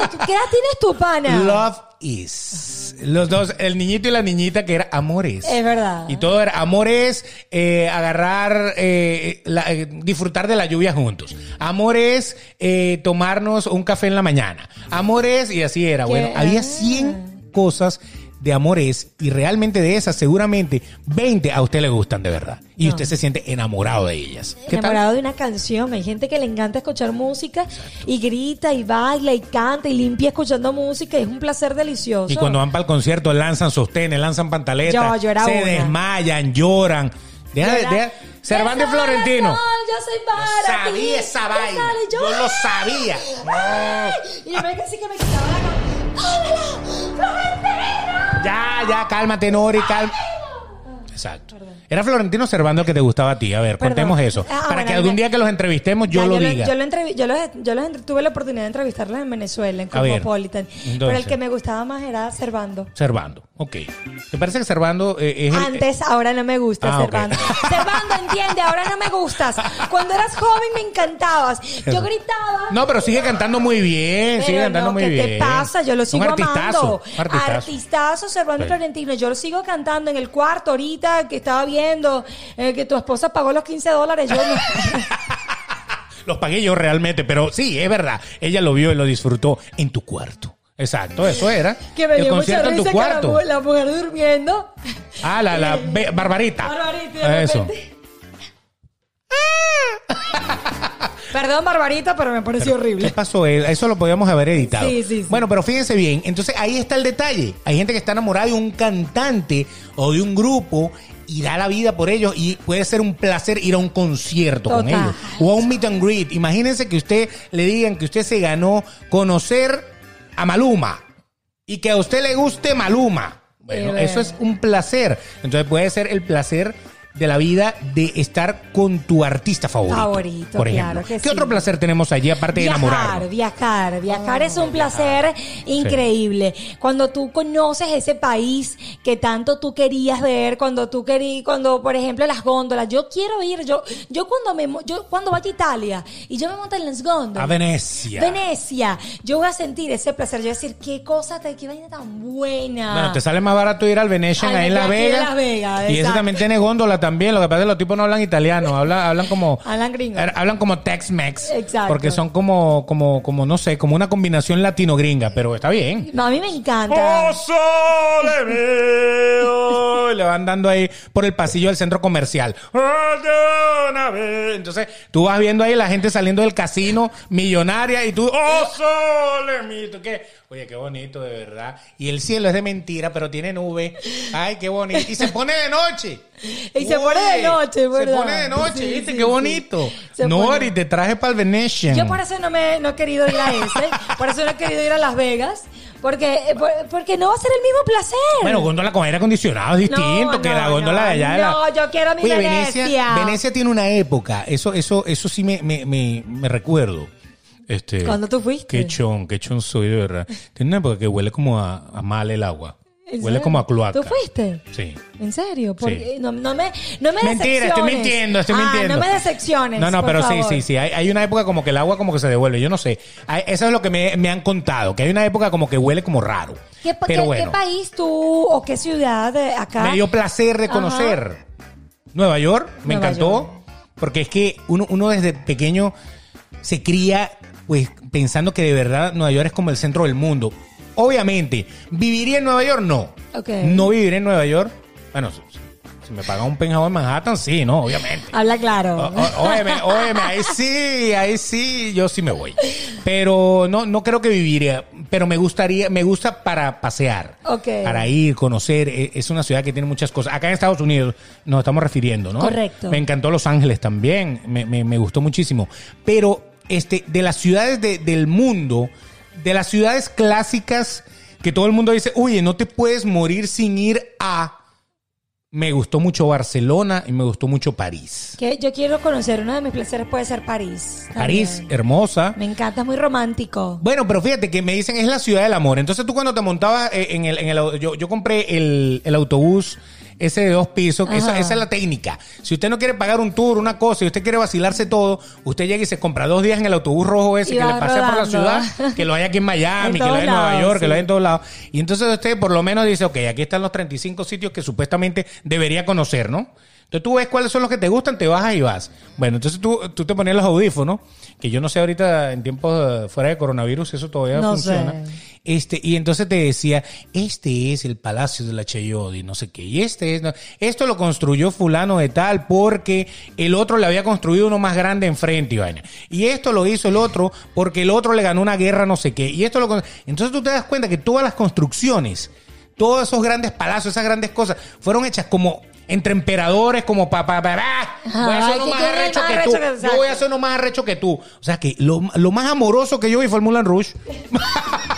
¿tú ¿qué edad tienes tu pana? Love is. Los dos, el niñito y la niñita que era amores. Es verdad. Y todo era amores, eh, agarrar, eh, la- eh, disfrutar de la lluvia juntos. Amores, eh, tomarnos un café en la mañana. Amores, y así era. Qué- Bueno, había ah. 100 cosas de amores y realmente de esas seguramente 20 a usted le gustan de verdad. Y No. usted se siente enamorado de ellas. Enamorado de una canción. Hay gente que le encanta escuchar música y grita y baila y canta y limpia escuchando música. Y es un placer delicioso. Y cuando van para el concierto lanzan sostenes, lanzan pantaletas, Yo- yo se una. desmayan, lloran. Deja, de- deja- Cervantes Florentino. Yo soy para. Sabía esa vaina. Yo lo sabía. ¡Ay! Y yo me que me quitaba la. ¡Tómala! ¡Florentino! Ya, ya, cálmate, Nori, calma. Exacto. Era Florentino Servando el que te gustaba a ti. A ver, Perdón. contemos eso. Ah, para bueno, que algún día que los entrevistemos yo Ya, lo diga. Yo, lo yo los, yo los entre- tuve la oportunidad de entrevistarlos en Venezuela, en A ver, Cosmopolitan. Pero el que me gustaba más era Servando. Servando, ok. ¿Te parece que Servando eh, es el- Antes, ahora no me gusta Ah. Servando. Servando, entiende, ahora no me gustas. Cuando eras joven me encantabas. Yo gritaba. No, pero sigue cantando muy bien, sigue Pero cantando no, muy ¿qué bien. te pasa? Yo lo Un sigo artistazo, amando. un artistazo. Artistazo Servando Sí. Florentino. Yo lo sigo cantando en el cuarto ahorita que estaba viendo eh, que tu esposa pagó los 15 dólares. Yo no. Los pagué yo realmente, pero sí, es verdad. Ella lo vio y lo disfrutó en tu cuarto. Exacto, eso era. que me el dio mucha concierto en tu risa que la, cuarto. la mujer durmiendo. Ah, la, la Barbarita. Barbarita, Eso. repente- Perdón, Barbarita, pero me pareció ¿Qué horrible. pasó? Eh, Eso lo podíamos haber editado. Sí, sí, sí. Bueno, pero fíjense bien. Entonces ahí está el detalle. Hay gente que está enamorada de un cantante o de un grupo y da la vida por ellos y puede ser un placer ir a un concierto con ellos o a un meet and greet. Imagínense que usted le digan que usted se ganó conocer a Maluma y que a usted le guste Maluma. Bueno, eso es un placer. Entonces puede ser el placer de la vida de estar con tu artista favorito. Favorito, por ejemplo. claro que ¿Qué sí. otro placer tenemos allí aparte de Viajar, enamorarnos? viajar, viajar es un placer increíble. Cuando tú conoces ese país que tanto tú querías ver, cuando tú querías, cuando por ejemplo las góndolas, yo quiero ir, yo, yo cuando me, yo cuando vaya a Italia y yo me monto en las góndolas. A Venecia. Venecia, yo voy a sentir ese placer, yo voy a decir qué cosa, te- qué vaina tan buena. Bueno, te sale más barato ir al Venetian ahí en de de. Las Vegas, y ese exacto. también tiene góndola también. Lo que pasa es que los tipos no hablan italiano, hablan, hablan como. Hablan gringo. er- Hablan como Tex-Mex. Exacto. Porque son como, como, como, no sé, como una combinación latino-gringa, pero está bien. No, a mí me encanta. ¡Oh, sole! Y le van dando ahí por el pasillo del centro comercial. Entonces, tú vas viendo ahí la gente saliendo del casino millonaria y tú, ¡oh, sole! ¿Tú qué? Oye, qué bonito, de verdad. Y el cielo es de mentira, pero tiene nube. Ay, qué bonito. Y se pone de noche. Y se pone de noche, ¿verdad? Se pone de noche, Sí, ¿viste? sí, qué sí. bonito. Pone- te traje para el Venetian. Yo por eso no me no he querido ir a ese, por eso no he querido ir a Las Vegas, porque eh, por- porque no va a ser el mismo placer. Bueno, góndola con aire acondicionado es distinto No, que la góndola de allá. la- no, yo quiero mi Venecia. Venecia tiene una época, eso, eso, eso sí me, me, me, me recuerdo. Este, ¿Cuándo tú fuiste? Qué chon, qué chon soy de verdad. Tiene una época que huele como a, a mal el agua. ¿En Huele como a cloaca. ¿Tú fuiste? Sí. ¿En serio? Porque Sí. no, no me, no me Mentira, estoy mintiendo, estoy Ah, mintiendo. no me decepciones. No, no, por pero favor. sí, sí, sí. Hay, hay una época como que el agua como que se devuelve. Yo no sé. Hay- eso es lo que me, me han contado. Que hay una época como que huele como raro. ¿Qué, pa- pero qué- bueno. qué país tú o qué ciudad de acá? Me dio placer de Ajá. conocer. Nueva York, me Nueva encantó. York. Porque es que uno, uno desde pequeño se cría pues pensando que de verdad Nueva York es como el centro del mundo. Obviamente, ¿viviría en Nueva York? No. No viviría en Nueva York. Bueno, si, si me pagan un penthouse en Manhattan, sí, no, obviamente. Habla claro. O- o- óyeme, óyeme, ahí sí, ahí sí, yo sí me voy. Pero no, no creo que viviría, pero me gustaría, me gusta para pasear. Para ir, conocer. E- Es una ciudad que tiene muchas cosas. Acá en Estados Unidos nos estamos refiriendo, ¿no? Correcto. Me encantó Los Ángeles también, me, me- me gustó muchísimo. Pero este, de las ciudades de- del mundo, de las ciudades clásicas que todo el mundo dice, oye, no te puedes morir sin ir a... Me gustó mucho Barcelona y me gustó mucho París. Que yo quiero conocer, uno de mis placeres puede ser París. París, hermosa. Me encanta, es muy romántico. Bueno, pero fíjate que me dicen es la ciudad del amor. Entonces tú cuando te montabas eh, en el, en el yo, yo compré el, el autobús ese de dos pisos. Esa, esa es la técnica. Si usted no quiere pagar un tour, una cosa, y usted quiere vacilarse todo, usted llega y se compra dos días en el autobús rojo ese Y que le va pase por la rodando. ciudad, que lo hay aquí en Miami, En que lo hay en Nueva York, que lo hay en todos lados. Y entonces usted por lo menos dice, ok, aquí están los 35 sitios que supuestamente debería conocer, ¿no? Entonces tú ves cuáles son los que te gustan, te bajas y vas. Bueno, entonces tú, tú te ponías los audífonos, que yo no sé ahorita en tiempos eh, fuera de coronavirus, eso todavía No funciona. sé. Este, y entonces te decía, este es el Palacio de la Cheyodi, no sé qué. Y este es, no- esto lo construyó fulano de tal porque el otro le había construido uno más grande enfrente y vaina. Y esto lo hizo el otro porque el otro le ganó una guerra no sé qué. Y esto lo Entonces tú te das cuenta que todas las construcciones, todos esos grandes palacios, esas grandes cosas, fueron hechas como entre emperadores, como papá, pa, pa, Ajá, voy a hacer uno más arrecho que tú. Yo voy a hacer uno más arrecho que tú. O sea que lo, lo más amoroso que yo vi fue el Mulan Rouge.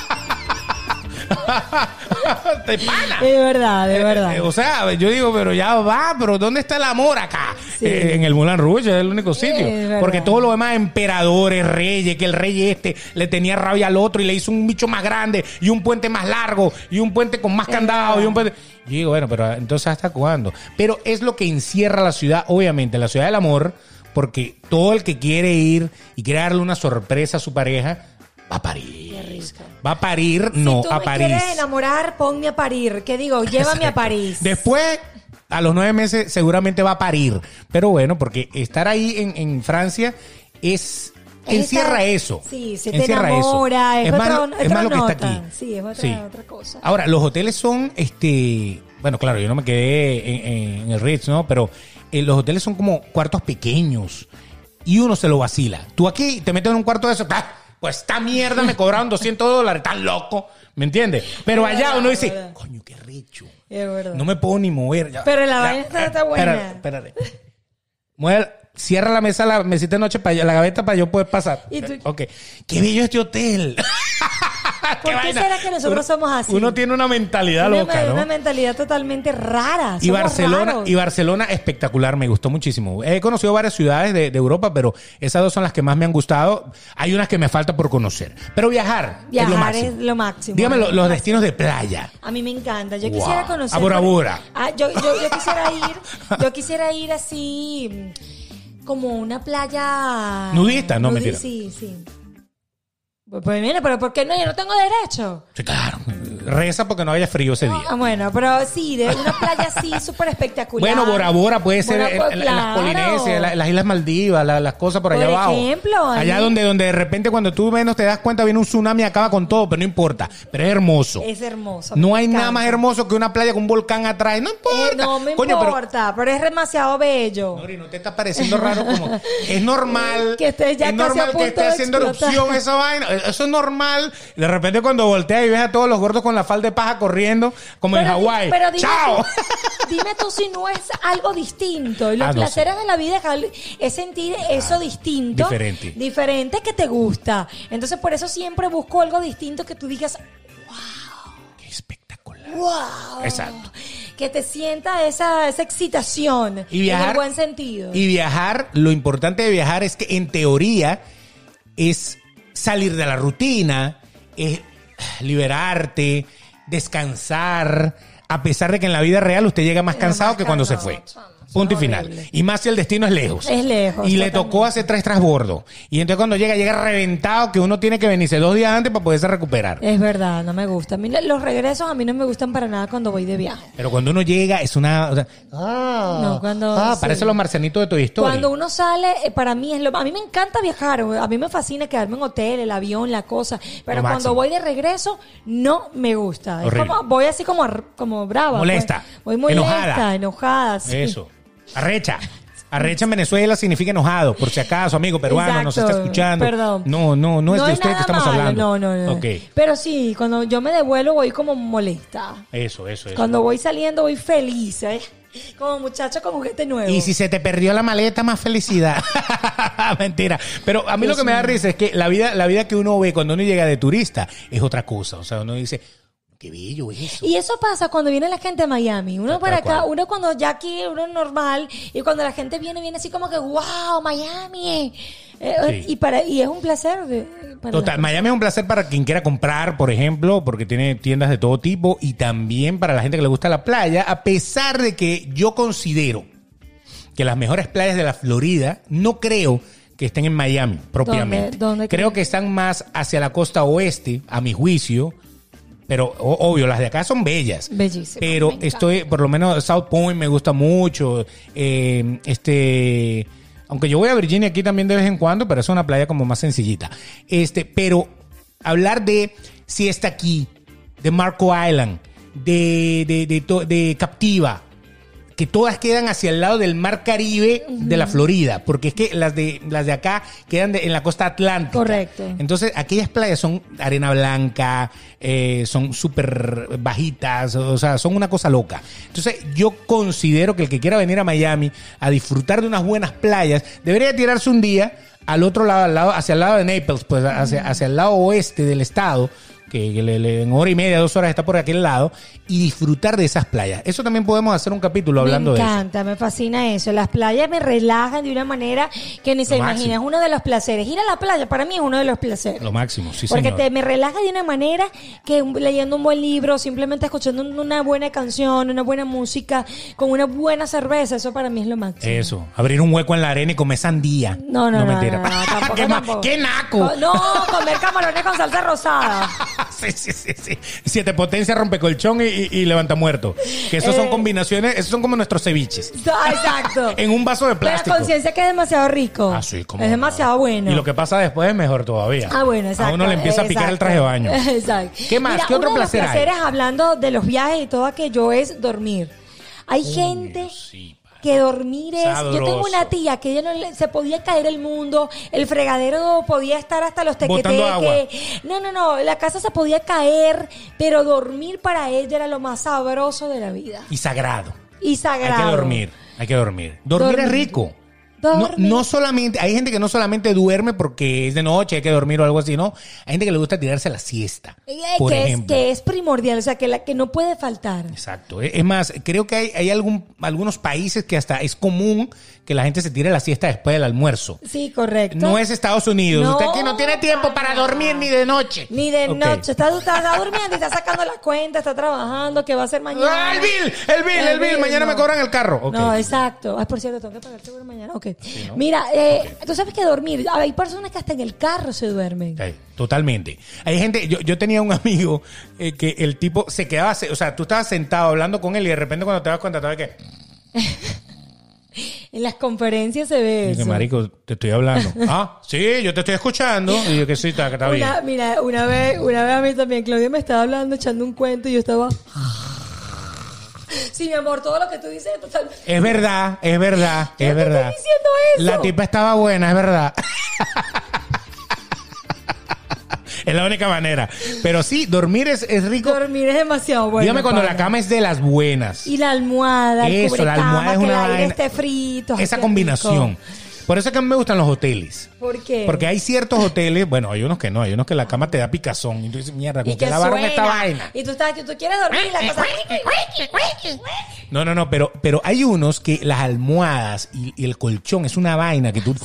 de pana. De verdad, de verdad. Eh, O sea, yo digo, pero ya va, pero ¿dónde está el amor acá? Sí. Eh, en el Moulin Rouge es el único sitio. Porque todo lo demás, emperadores, reyes, que el rey este le tenía rabia al otro y le hizo un bicho más grande y un puente más largo y un puente con más candado y un puente... Yo digo, bueno, pero entonces ¿hasta cuándo? Pero es lo que encierra la ciudad, obviamente, la ciudad del amor, porque todo el que quiere ir y quiere darle una sorpresa a su pareja, va a París. Va a parir, no, si tú a me París. quieres enamorar, ponme a parir. ¿Qué digo? Llévame a. París. Después, a los nueve meses, seguramente va a parir. Pero bueno, porque estar ahí en, en Francia es. Es encierra eso. sí, se te Encierra enamora, es más, otro- lo- es más lo que está aquí. Sí, es otra- otra cosa. Ahora, los hoteles son, este, bueno, claro, yo no me quedé en el Ritz, ¿no? Pero eh, los hoteles son como cuartos pequeños y uno se lo vacila. Tú aquí te metes en un cuarto de eso, ¡ah! Pues esta mierda me cobraron 200 dólares, tan loco, ¿me entiendes? Pero allá verdad, uno dice, coño, qué rico. Es verdad. No me puedo ni mover. ya. Pero la vaina está- está buena. Espérate, espérate. Mueve- cierra la mesa, la mesita de noche, para la gaveta para yo poder pasar. Y tú- Ok. Qué bello este hotel. ¿Por qué será que nosotros somos así? Uno tiene una mentalidad una, loca, ¿no? una mentalidad totalmente rara. Y Barcelona, raros. y Barcelona espectacular, me gustó muchísimo. He conocido varias ciudades de, de Europa, pero esas dos son las que más me han gustado. Hay unas que me falta por conocer. Pero viajar, es lo Viajar máximo. es lo máximo. Dígame lo- los destinos de playa. A mí me encanta. Yo Wow. quisiera conocer. A Bora Bora. Ah, yo, yo, yo quisiera ir. Yo quisiera ir así. Como una playa. Nudista, no, mentira. Sí, sí. Pues, pues mira, pero ¿por qué no? Yo no tengo derecho. Sí, claro. Reza porque no haya frío ese día. Ah, bueno, pero sí, de una playa así súper espectacular. Bueno, Bora Bora puede ser Bora en, Bora, en- en las claro. Polinesias, en la- en las Islas Maldivas, la- las cosas por allá Por abajo. ejemplo, ahí- allá donde, donde de repente cuando tú menos te das cuenta viene un tsunami y acaba con todo, pero no importa. Pero es hermoso. Es hermoso. no me hay nada encanta. más hermoso que una playa con un volcán atrás. No importa. Eh, no me Coño, pero- importa, pero, es demasiado bello. Nori, no te está pareciendo raro como es normal Que estés ya es casi a normal punto que esté de haciendo explotar. erupción esa vaina eso es normal de repente cuando volteas y ves a todos los gordos con la falda de paja corriendo como en Pero Hawái pero dime chao tú, dime tú si no es algo distinto. Y los Ah, no placeres de la vida es sentir eso distinto. diferente. Diferente que te gusta. Entonces, por eso siempre busco algo distinto que tú digas, qué espectacular wow. Exacto. Que te sienta esa, esa excitación. y viajar En el buen sentido. y viajar lo importante de viajar es que en teoría es salir de la rutina es liberarte descansar a pesar de que en la vida real usted llega más cansado más que cuando se fue punto y final horrible. y más si el destino es lejos Es lejos, y le tocó hacer tres transbordos y entonces cuando llega llega reventado que uno tiene que venirse dos días antes para poderse recuperar Es verdad, no me gusta. A mí los regresos a mí no me gustan para nada cuando voy de viaje. pero cuando uno llega es una o sea, ah, No, cuando- ah, sí. parece los marcianitos de tu historia Cuando uno sale, eh, para mí es lo. A mí me encanta viajar. A mí me fascina quedarme en hotel, el avión, la cosa. Pero Lo cuando máximo. voy de regreso, no me gusta. Es como, voy así como, como brava. Molesta. pues. Voy molesta, Enojada. enojada. sí. Eso. Arrecha. Arrecha en Venezuela significa enojado, por si acaso, amigo peruano, nos está escuchando. Perdón. No, no, no es de usted que estamos malo, hablando. No, no, no. Ok. Pero sí, cuando yo me devuelvo voy como molesta. Eso, eso, eso. Cuando voy saliendo voy feliz, ¿eh? Como muchacho con juguete nuevo. Y si se te perdió la maleta, más felicidad. Mentira. Pero a mí lo que me da risa es que la vida, la vida que uno ve cuando uno llega de turista es otra cosa. O sea, uno dice, Qué bello es eso. Y eso pasa cuando viene la gente a Miami. Uno Tal para acá, cual. uno cuando ya aquí, uno normal, y cuando la gente viene, viene así como que, wow, Miami. Eh, Sí. y, para, y es un placer. de- para Total, Miami es un placer para quien quiera comprar, por ejemplo, porque tiene tiendas de todo tipo y también para la gente que le gusta la playa, a pesar de que yo considero que las mejores playas de la Florida no creo que estén en Miami propiamente. ¿Dónde- dónde creo que están más hacia la costa oeste, a mi juicio. Pero obvio, las de acá son bellas. Bellísimas, Pero estoy, por lo menos South Point me gusta mucho. eh, este, aunque yo voy a Virginia aquí también de vez en cuando, pero es una playa como más sencillita. Este, pero hablar de si está aquí, de Marco Island, de, de, de Captiva, que todas quedan hacia el lado del mar Caribe de la Florida, porque es que las de las de acá quedan de- en la costa atlántica. Correcto. Entonces, aquellas playas son arena blanca, eh, son súper bajitas, o sea, son una cosa loca. Entonces, yo considero que el que quiera venir a Miami a disfrutar de unas buenas playas, debería tirarse un día al otro lado, al lado hacia el lado de Naples, pues hacia, hacia el lado oeste del estado, que, que le- le- en hora y media, dos horas está por aquel lado, y disfrutar de esas playas. Eso también podemos hacer un capítulo hablando me de eso. encanta, me fascina eso. Las playas me relajan de una manera que ni se imagina. Es uno de los placeres. Ir a la playa para mí es uno de los placeres. Lo máximo, sí, Porque señor. te, me relaja de una manera que leyendo un buen libro, simplemente escuchando un- una buena canción, una buena música, con una buena cerveza, eso para mí es lo máximo. Eso, abrir un hueco en la arena y comer sandía. No, no, no, no, no, tampoco, ¿Qué, ma- tampoco. qué naco! Co- No, comer camarones con salsa rosada. sí, sí, sí, sí. Siete potencia, rompecolchón y, y, y levanta muerto. Que esos son Eh. combinaciones, esos son como nuestros ceviches. Ah, Exacto. En un vaso de La plástico. conciencia que es demasiado rico. Ah, sí, cómo Es demasiado bueno. Y lo que pasa después es mejor todavía. Ah, bueno, exacto. A uno le empieza a picar el traje de baño. Exacto. ¿Qué más? Mira, ¿Qué otro uno de los placer hay? placeres, hablando de los viajes y todo aquello, es dormir. Hay gente sí. Que dormir es... Yo tengo una tía que ella no le- se podía caer el mundo, el fregadero podía estar hasta los tequeteques. No, no, no, la casa se podía caer, pero dormir para ella era lo más sabroso de la vida. Y sagrado. Y sagrado. Hay que dormir. Hay que dormir. Dormir, Dormir. es rico. No, no solamente, hay gente que no solamente duerme porque es de noche, hay que dormir o algo así, no. Hay gente que le gusta tirarse la siesta. Eh, Por que, es, que primordial, o sea, que, la, que no puede faltar. Exacto. Es más, creo que hay, hay algún, algunos países que hasta es común que la gente se tire la siesta después del almuerzo. Sí, correcto. No es Estados Unidos. No, Usted aquí no tiene tiempo para dormir ni de noche. Ni de noche. Está, está, está durmiendo y está sacando la cuenta, está trabajando, que va a ser mañana. Ah, el bill, el bill, el bill. Mañana no. me cobran el carro. No, exacto. Ay, por cierto, tengo que pagar seguro mañana. Ok. Mira, eh, tú sabes que dormir, hay personas que hasta en el carro se duermen. Totalmente. Hay gente, yo, yo tenía un amigo eh, que el tipo se quedaba, o sea, tú estabas sentado hablando con él y de repente cuando te das cuenta, ¿sabes qué? En las conferencias se ve Dice, eso. marico, te estoy hablando. ah, sí, yo te estoy escuchando. Y yo que sí, está, que está bien. Una, mira, una vez, una vez a mí también, Claudia me estaba hablando, echando un cuento y yo estaba. Sí, mi amor, todo lo que tú dices es totalmente. Es verdad, es verdad, Yo es te verdad. estoy diciendo eso. La tipa estaba buena, es verdad. es la única manera. Pero sí, dormir es, es rico. Dormir es demasiado bueno. Dígame cuando pana. la cama es de las buenas. Y la almohada, Eso, la almohada es que una el aire vaina. esté frito. Esa combinación. rico. Por eso es que a mí me gustan los hoteles. ¿Por qué? Porque hay ciertos hoteles, bueno, hay unos que no, hay unos que la cama te da picazón. Y tú dices, mierda, ¿con qué lavaron suena. esta vaina? Y tú, estás, tú quieres dormir y la cosa... No, no, no, pero, pero hay unos que las almohadas y, y el colchón es una vaina que tú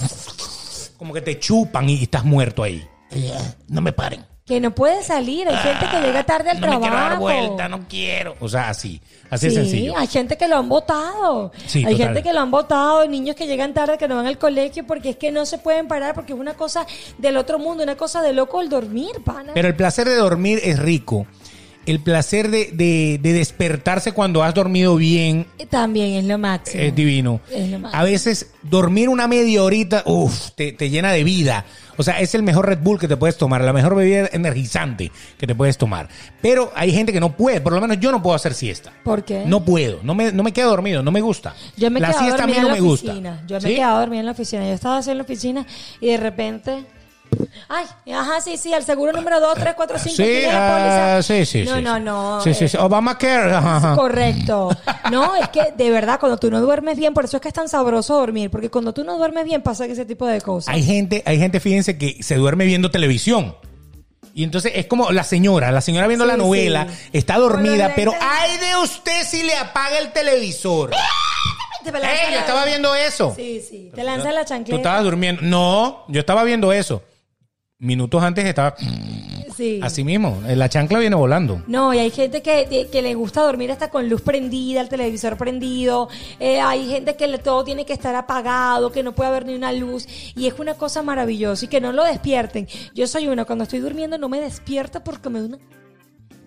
como que te chupan y estás muerto ahí. No me paren. Que no puede salir. Hay gente que llega tarde al no me quiero dar trabajo. vuelta, no quiero. O sea, así, así sí, de sencillo. hay gente que lo han votado. Sí, hay total. gente que lo han votado, niños que llegan tarde, que no van al colegio porque es que no se pueden parar porque es una cosa del otro mundo, una cosa de loco el dormir, pana. Pero el placer de dormir es rico. El placer de, de- de despertarse cuando has dormido bien También es lo máximo. es divino. Es lo máximo. A veces dormir una media horita, uff, te, te llena de vida. O sea, es el mejor Red Bull que te puedes tomar, la mejor bebida energizante que te puedes tomar. Pero hay gente que no puede, por lo menos yo no puedo hacer siesta. ¿Por qué? No puedo, no me, no me quedo dormido, no me gusta. Yo me la siesta a mí no en me la gusta. oficina. Yo me ¿Sí? he quedado dormida en la oficina. Yo estaba así en la oficina y de repente. Ay, ajá, sí, sí, al seguro número 2, 3, 4, 5. Sí, ah, sí, sí, No, sí, no, no. Sí, sí, sí. Obamacare. ajá. Correcto. No, es que de verdad, cuando tú no duermes bien, por eso es que es tan sabroso dormir, porque cuando tú no duermes bien pasa ese tipo de cosas. Hay gente, hay gente, fíjense, que se duerme viendo televisión. Y entonces es como la señora, la señora viendo Sí, la novela, sí. está dormida, pero ay de usted si le apaga el televisor. Te ¡Ey, yo la- estaba viendo eso! Sí, sí. Te lanzan la Tú chancleta. estabas durmiendo. No, yo estaba viendo eso. Minutos antes estaba Sí. así mismo. La chancla viene volando. No, y hay gente que, que le gusta dormir hasta con luz prendida, el televisor prendido. Eh, hay gente que todo tiene que estar apagado, que no puede haber ni una luz. Y es una cosa maravillosa y que no lo despierten. Yo soy una, cuando estoy durmiendo no me despierta porque me da una...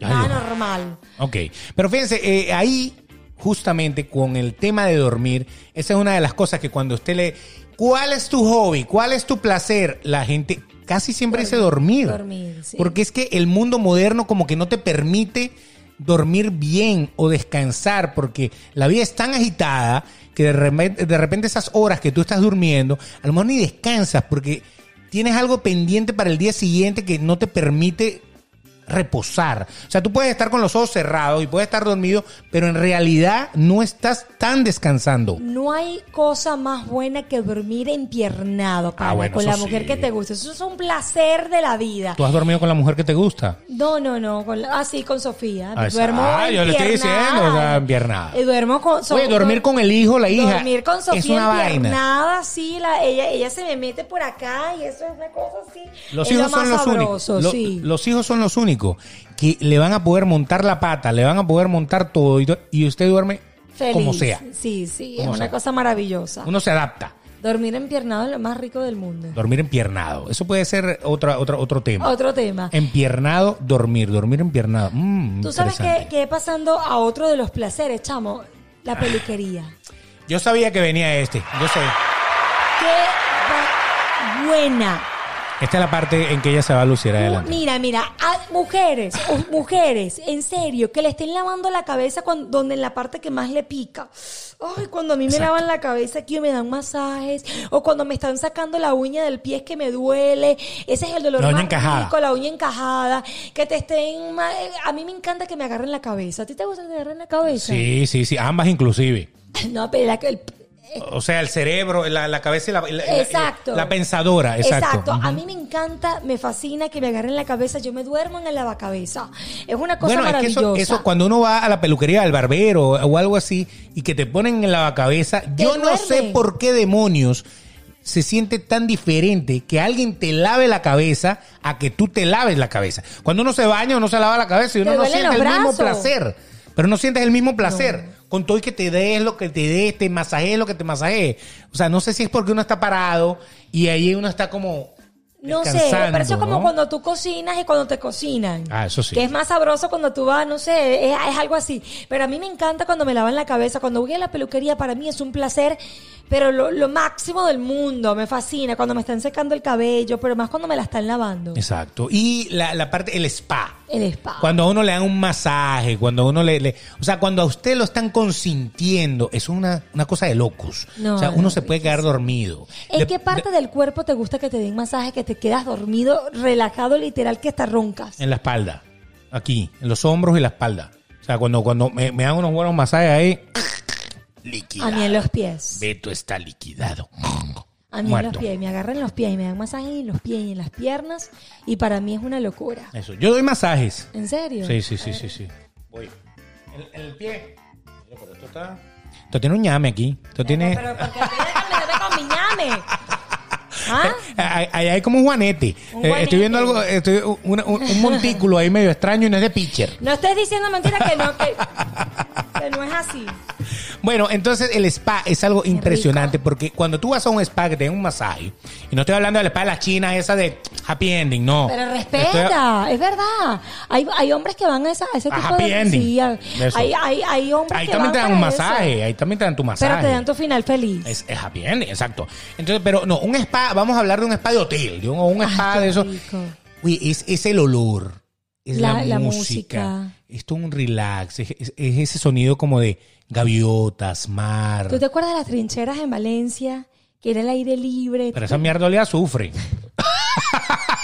Ay, normal. Ok, pero fíjense, eh, ahí justamente con el tema de dormir, esa es una de las cosas que cuando usted le... ¿Cuál es tu hobby? ¿Cuál es tu placer? La gente casi siempre dice dormir. Dormir, sí. Porque es que el mundo moderno como que no te permite dormir bien o descansar porque la vida es tan agitada que de repente, de repente esas horas que tú estás durmiendo, a lo mejor ni descansas porque tienes algo pendiente para el día siguiente que no te permite reposar. O sea, tú puedes estar con los ojos cerrados y puedes estar dormido, pero en realidad no estás tan descansando. No hay cosa más buena que dormir empiernado, pana, Ah, bueno, con la mujer sí. que te gusta. Eso es un placer de la vida. ¿Tú has dormido con la mujer que te gusta? No, no, no. Con la- ah, sí, con Sofía. Ah, duermo ah, yo le estoy diciendo, o sea, empiernada. Y duermo con Oye, dormir con el hijo, la hija, Dormir con es Sofía una vaina. sí. La, ella, ella se me mete por acá y eso es una cosa así. Los es hijos lo más son los sabroso, únicos. Lo-. Los hijos son los únicos que le van a poder montar la pata, le van a poder montar todo y, usted duerme Feliz. como sea. Sí, sí. Es una cosa maravillosa. Uno se adapta. Dormir empiernado es lo más rico del mundo. Dormir empiernado. Eso puede ser otra, otra, otro tema. Otro tema. Empiernado, dormir. Dormir empiernado. Mm, Tú sabes que, que pasando a otro de los placeres, chamo, la peluquería. Yo sabía que venía este. Yo sé. Qué buena. Esta es la parte en que ella se va a lucir adelante. Mira, mira, a- mujeres, o- mujeres, en serio, que le estén lavando la cabeza cuando, donde en la parte que más le pica. Ay, cuando a mí me Exacto. lavan la cabeza aquí me dan masajes, o cuando me están sacando la uña del pie es que me duele, ese es el dolor La uña más encajada. rico, la uña encajada, que te estén, ma- eh, a mí me encanta que me agarren la cabeza. ¿A ti te gusta que te agarren la cabeza? Sí, sí, sí. Ambas inclusive. No, pero la, el- O sea, el cerebro, la, la cabeza y la, la- la- Exacto. la pensadora. Exacto. A mí me encanta, me fascina que me agarren la cabeza. Yo me duermo en el lavacabeza. Es una cosa Bueno, es que maravillosa. eso, eso cuando uno va a la peluquería del barbero o algo así y que te ponen en la cabeza, yo no sé por qué demonios se siente tan diferente que alguien te lave la cabeza a que tú te laves la cabeza. Cuando uno se baña, uno se lava la cabeza y uno no siente el mismo placer. Pero no sientes el mismo placer. Con todo y que te des lo que te des, te masajee lo que te masajee. O sea, no sé si es porque uno está parado y ahí uno está como. No sé, pero eso es como ¿no? cuando tú cocinas y cuando te cocinan. Ah, eso sí. Que es más sabroso cuando tú vas, no sé, es, es algo así. Pero a mí me encanta cuando me lavan la cabeza. Cuando voy a la peluquería, para mí es un placer, pero lo, lo máximo del mundo. Me fascina cuando me están secando el cabello, pero más cuando me la están lavando. Exacto. Y la, la parte, el spa. El spa. Cuando a uno le dan un masaje, cuando a uno le, le- O sea, cuando a usted lo están consintiendo, es una, una cosa de locos. No, o sea, no, uno se puede quedar dormido. ¿En De- qué parte del cuerpo te gusta que te den masaje, que te quedas dormido, relajado, literal, que hasta roncas? En la espalda. Aquí, en los hombros y la espalda. O sea, cuando, cuando me, me dan unos buenos masajes ahí. Liquidado. A mí en los pies. Beto está liquidado. A mí en los pies. Me agarran los pies y me dan masaje en los pies y en las piernas. Y para mí es una locura. Eso. Yo doy masajes. ¿En serio? Sí, sí, sí, sí, sí. Voy. En, en el pie. Mira, pero esto está. Esto tiene un ñame aquí. Esto tiene. Pero porque tienes que meterte con mi ñame. ¿Ah? Ahí hay como un juanete. Un Eh, estoy viendo algo, estoy, un, un- un montículo ahí medio extraño y no es de pitcher. No estés diciendo mentira que no, que, que no es así. Bueno, entonces el spa es algo impresionante porque cuando tú vas a un spa que te den un masaje, y no estoy hablando del spa de las chinas, esa de happy ending, no. Pero Estoy- respeta, es verdad. Hay, hay hombres que van a, esa, a ese A tipo happy de... ending. Sí, hay, hay, hay, hombres ahí que también van te dan un eso. masaje, ahí también te dan tu masaje. Pero te dan tu final feliz. Es, es happy ending, exacto. Entonces, pero no, un spa, vamos a hablar de un spa de hotel, de un, un spa de eso. rico. Uy, es, es el olor, es la, La- la música, música. es todo un relax, es, es- es ese sonido como de gaviotas, mar. ¿Tú te acuerdas de las trincheras en Valencia? Que era el aire libre. Pero esa mierda a azufre.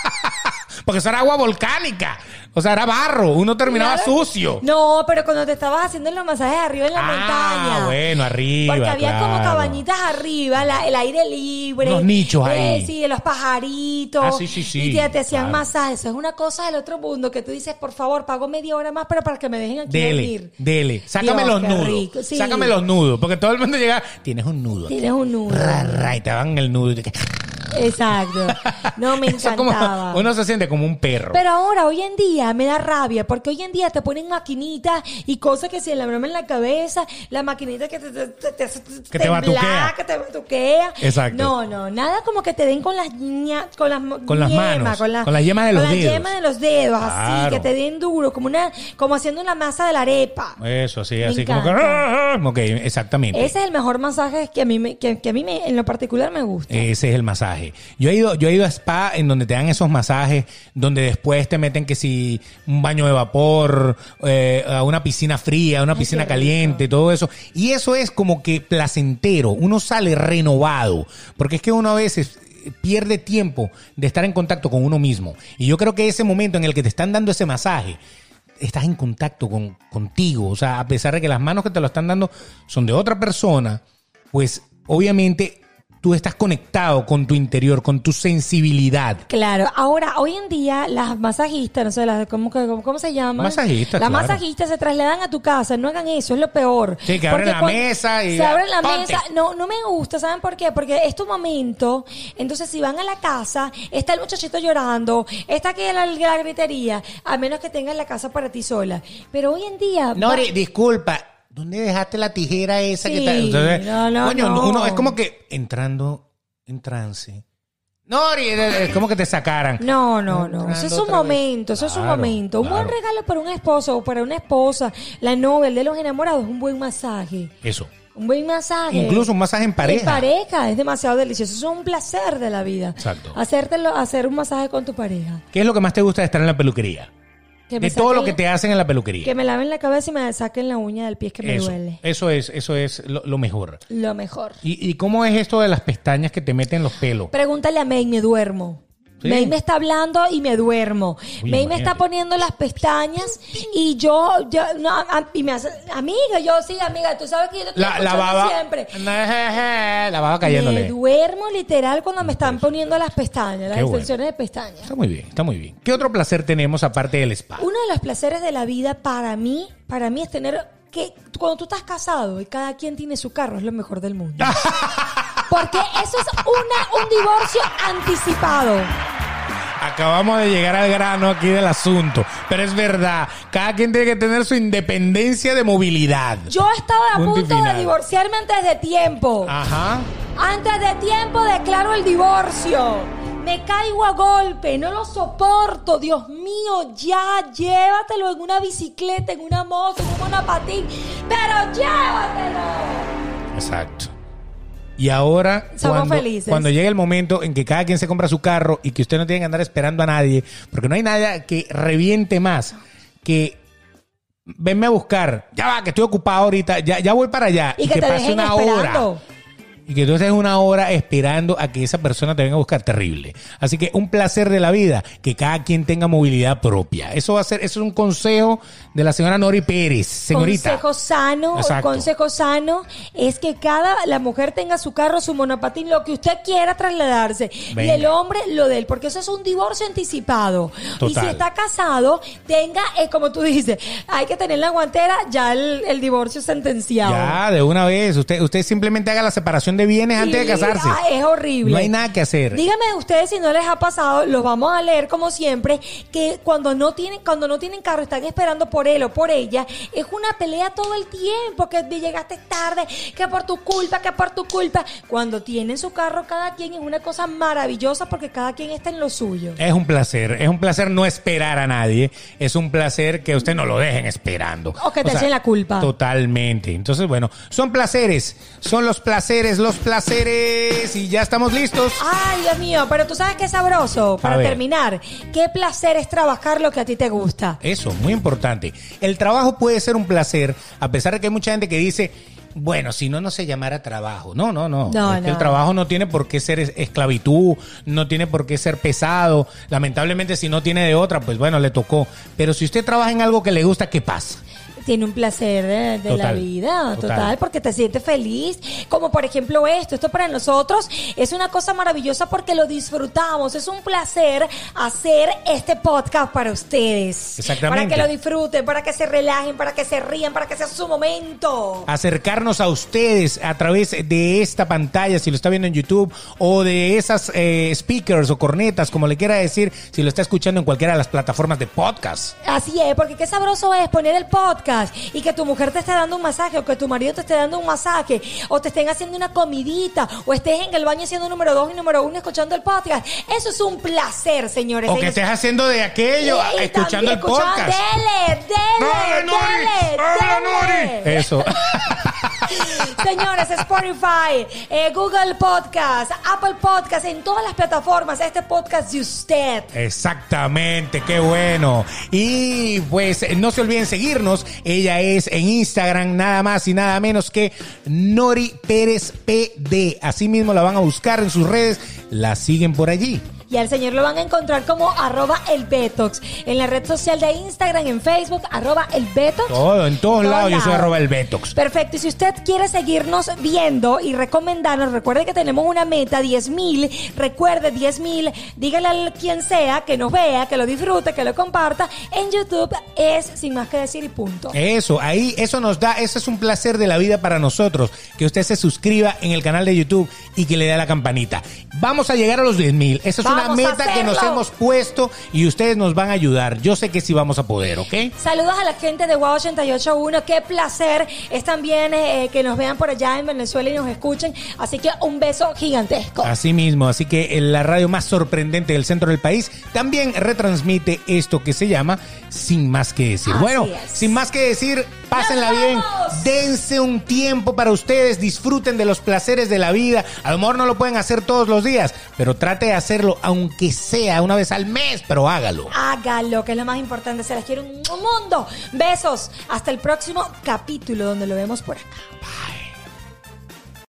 porque eso era agua volcánica. O sea, era barro. Uno terminaba Claro. sucio. No, pero cuando te estabas haciendo los masajes arriba en la Ah, montaña. bueno, arriba, Porque había como cabañitas arriba, la- el aire libre. Unos nichos eh, ahí. sí, los pajaritos. Ah, sí, sí, sí, Y te, te hacían claro. masajes. Eso es una cosa del otro mundo que tú dices, por favor, pago media hora más, pero para que me dejen aquí Dele, dormir. dele. Sácame Dios, los nudos. sí. Sácame los nudos. Porque todo el mundo llega, tienes un nudo. aquí". Tienes un nudo. Ra, ra, y te dan el nudo. y te- Exacto. No, me Eso es como- encantaba. uno se siente como un perro. Pero ahora, hoy en día, me da rabia, porque hoy en día te ponen maquinitas y cosas que se le abren en la cabeza, la maquinita que te, te, te, te hace te temblar, batuquea. que te batuquea. Exacto. No, no, nada como que te den con las ña- con las Con las manos, con, la- con las yemas de los con las dedos. yemas de los dedos, así, Claro. que te den duro, como una, como haciendo una masa de la arepa. Eso, así, Me así como que... encanta. Ok, exactamente. Ese es el mejor masaje que a mí, me, que, que a mí me, en lo particular me gusta. Ese es el masaje. Yo he ido, yo he ido a spa en donde te dan esos masajes, donde después te meten que si un baño de vapor, eh, a una piscina fría, una piscina caliente, todo eso. Y eso es como que placentero. Uno sale renovado. Porque es que uno a veces pierde tiempo de estar en contacto con uno mismo. Y yo creo que ese momento en el que te están dando ese masaje, estás en contacto con, contigo. O sea, a pesar de que las manos que te lo están dando son de otra persona, pues obviamente tú estás conectado con tu interior, con tu sensibilidad. Claro, ahora, hoy en día las masajistas, no sé, las, ¿cómo, que- cómo, cómo se llaman? Masajistas, Las claro. masajistas se trasladan a tu casa, no hagan eso, es lo peor. Sí, que abren la cuando- mesa y Se abren la ponte. mesa, no, no me gusta, ¿saben por qué? Porque es tu momento, entonces si van a la casa, está el muchachito llorando, está aquí la, la gritería, a menos que tengas la casa para ti sola. Pero hoy en día... Nori, va- disculpa. ¿Dónde dejaste la tijera esa que está? Entonces, no, no, coño, no. uno es como que entrando en trance. Nori, es como que te sacaran. No, no, no. Eso es un vez. momento, eso es un Claro, momento. Un buen regalo para un esposo o para una esposa, la novia, el de los enamorados, un buen masaje. Eso. Un buen masaje. Incluso un masaje en pareja. En pareja, es demasiado delicioso. Eso es un placer de la vida. Exacto. Hacértelo, hacer un masaje con tu pareja. ¿Qué es lo que más te gusta de estar en la peluquería? Que De todo lo que te hacen en la peluquería. Que me laven la cabeza y me saquen la uña del pie que me eso, duele. eso es, eso es lo, lo mejor. Lo mejor. ¿Y, y cómo es esto de las pestañas que te meten los pelos? Pregúntale a May, me duermo. Sí. May me está hablando y me duermo. Uy, May me está poniendo las pestañas y yo, yo no, a- y me hace, amiga, yo sí, amiga, tú sabes que yo te estoy La, la escuchando baba. siempre. La baba Me cayéndole. duermo literal cuando me están poniendo las pestañas, las Qué bueno. extensiones de pestañas. Está muy bien, está muy bien. ¿Qué otro placer tenemos aparte del spa? Uno de los placeres de la vida para mí, para mí es tener que cuando tú estás casado y cada quien tiene su carro es lo mejor del mundo. Porque eso es una, un divorcio anticipado. Acabamos de llegar al grano aquí del asunto. Pero es verdad, cada quien tiene que tener su independencia de movilidad. Yo estaba a Punto punto de divorciarme antes de tiempo. Ajá. Antes de tiempo declaro el divorcio. Me caigo a golpe, no lo soporto. Dios mío, ya llévatelo en una bicicleta, en una moto, en un monopatín. Pero llévatelo. Exacto. Y ahora, Somos cuando, felices. cuando llegue el momento en que cada quien se compra su carro y que usted no tiene que andar esperando a nadie, porque no hay nada que reviente más que venme a buscar, ya va, que estoy ocupado ahorita, ya, ya voy para allá, Y que te pase una esperando. hora. Y que tú estés una hora esperando a que esa persona te venga a buscar terrible. Así que un placer de la vida, que cada quien tenga movilidad propia. Eso va a ser, eso es un consejo de la señora Nori Pérez, señorita. Consejo sano, Exacto. consejo sano es que cada la mujer tenga su carro, su monopatín, lo que usted quiera trasladarse Venga. y el hombre lo de él, porque eso es un divorcio anticipado. Y si está casado, tenga, eh, como tú dices, hay que tener la guantera, ya el, el divorcio sentenciado. Ya, de una vez. Usted, usted simplemente haga la separación de bienes antes de Sí, casarse. ah, es horrible. No hay nada que hacer. Díganme ustedes si no les ha pasado, los vamos a leer como siempre, que cuando no tienen, cuando no tienen carro, están esperando por él o por ella, es una pelea todo el tiempo, que llegaste tarde, que por tu culpa, que por tu culpa. Cuando tienen su carro cada quien es una cosa maravillosa porque cada quien está en lo suyo. Es un placer, es un placer no esperar a nadie, es un placer que usted no lo dejen esperando. O que te echen la culpa. Totalmente. Entonces, bueno, son placeres, son los placeres, los placeres y ya estamos listos. Ay, Dios mío, pero tú sabes qué sabroso. Para ver. terminar, qué placer es trabajar lo que a ti te gusta. Eso, muy importante. El trabajo puede ser un placer, a pesar de que hay mucha gente que dice, bueno, si no, no se llamara trabajo. No, no, no. No, Es que no. el trabajo no tiene por qué ser es- esclavitud, no tiene por qué ser pesado. Lamentablemente, si no tiene de otra, pues bueno, le tocó. Pero si usted trabaja en algo que le gusta, ¿qué pasa? Tiene un placer de, de la vida, total. total. porque te sientes feliz. Como por ejemplo esto, esto para nosotros es una cosa maravillosa porque lo disfrutamos. Es un placer hacer este podcast para ustedes. Exactamente. Para que lo disfruten, para que se relajen, para que se rían, para que sea su momento. acercarnos a ustedes a través de esta pantalla, si lo está viendo en YouTube, o de esas eh, speakers o cornetas, como le quiera decir, si lo está escuchando en cualquiera de las plataformas de podcast. Así es, porque qué sabroso es poner el podcast y que tu mujer te esté dando un masaje o que tu marido te esté dando un masaje o te estén haciendo una comidita o estés en el baño haciendo número dos y número uno escuchando el podcast. Eso es un placer, señores. O que estés haciendo de aquello, Y escuchando el escuchando- podcast. Dele, dele, ¡Dale, Nori! dele, ¡Dale, dele. Eso. Señores, Spotify, eh, Google Podcast, Apple Podcast, en todas las plataformas, este podcast de usted. Exactamente, qué bueno. Y pues no se olviden seguirnos. Ella es en Instagram nada más y nada menos que Nori Pérez PD. Así mismo la van a buscar en sus redes. La siguen por allí. Y al señor lo van a encontrar como arroba el Betox. En la red social de Instagram, en Facebook, arroba el Betox. Todo, en todos lados yo soy arroba el Betox. Perfecto. Y si usted quiere seguirnos viendo y recomendarnos, recuerde que tenemos una meta, 10 mil. Recuerde, 10 mil. Dígale a quien sea que nos vea, que lo disfrute, que lo comparta. En YouTube es sin más que decir y punto. Eso, ahí, eso nos da, eso es un placer de la vida para nosotros, que usted se suscriba en el canal de YouTube y que le dé a la campanita. Vamos a llegar a los 10 mil. Esa es una Vamos a meta que nos hemos puesto y ustedes nos van a ayudar. Yo sé que sí vamos a poder, ¿ok? Saludos a la gente de Wow 881. Qué placer es también eh, que nos vean por allá en Venezuela y nos escuchen. Así que un beso gigantesco. Así mismo, así que en la radio más sorprendente del centro del país también retransmite esto que se llama Sin más que decir. Así bueno, es. sin más que decir, pásenla ¡Nos bien, dense un tiempo para ustedes, disfruten de los placeres de la vida. A lo mejor no lo pueden hacer todos los días, pero trate de hacerlo aunque sea una vez al mes, pero hágalo. Hágalo, que es lo más importante. Se las quiero un mundo. Besos. Hasta el próximo capítulo donde lo vemos por acá. Bye.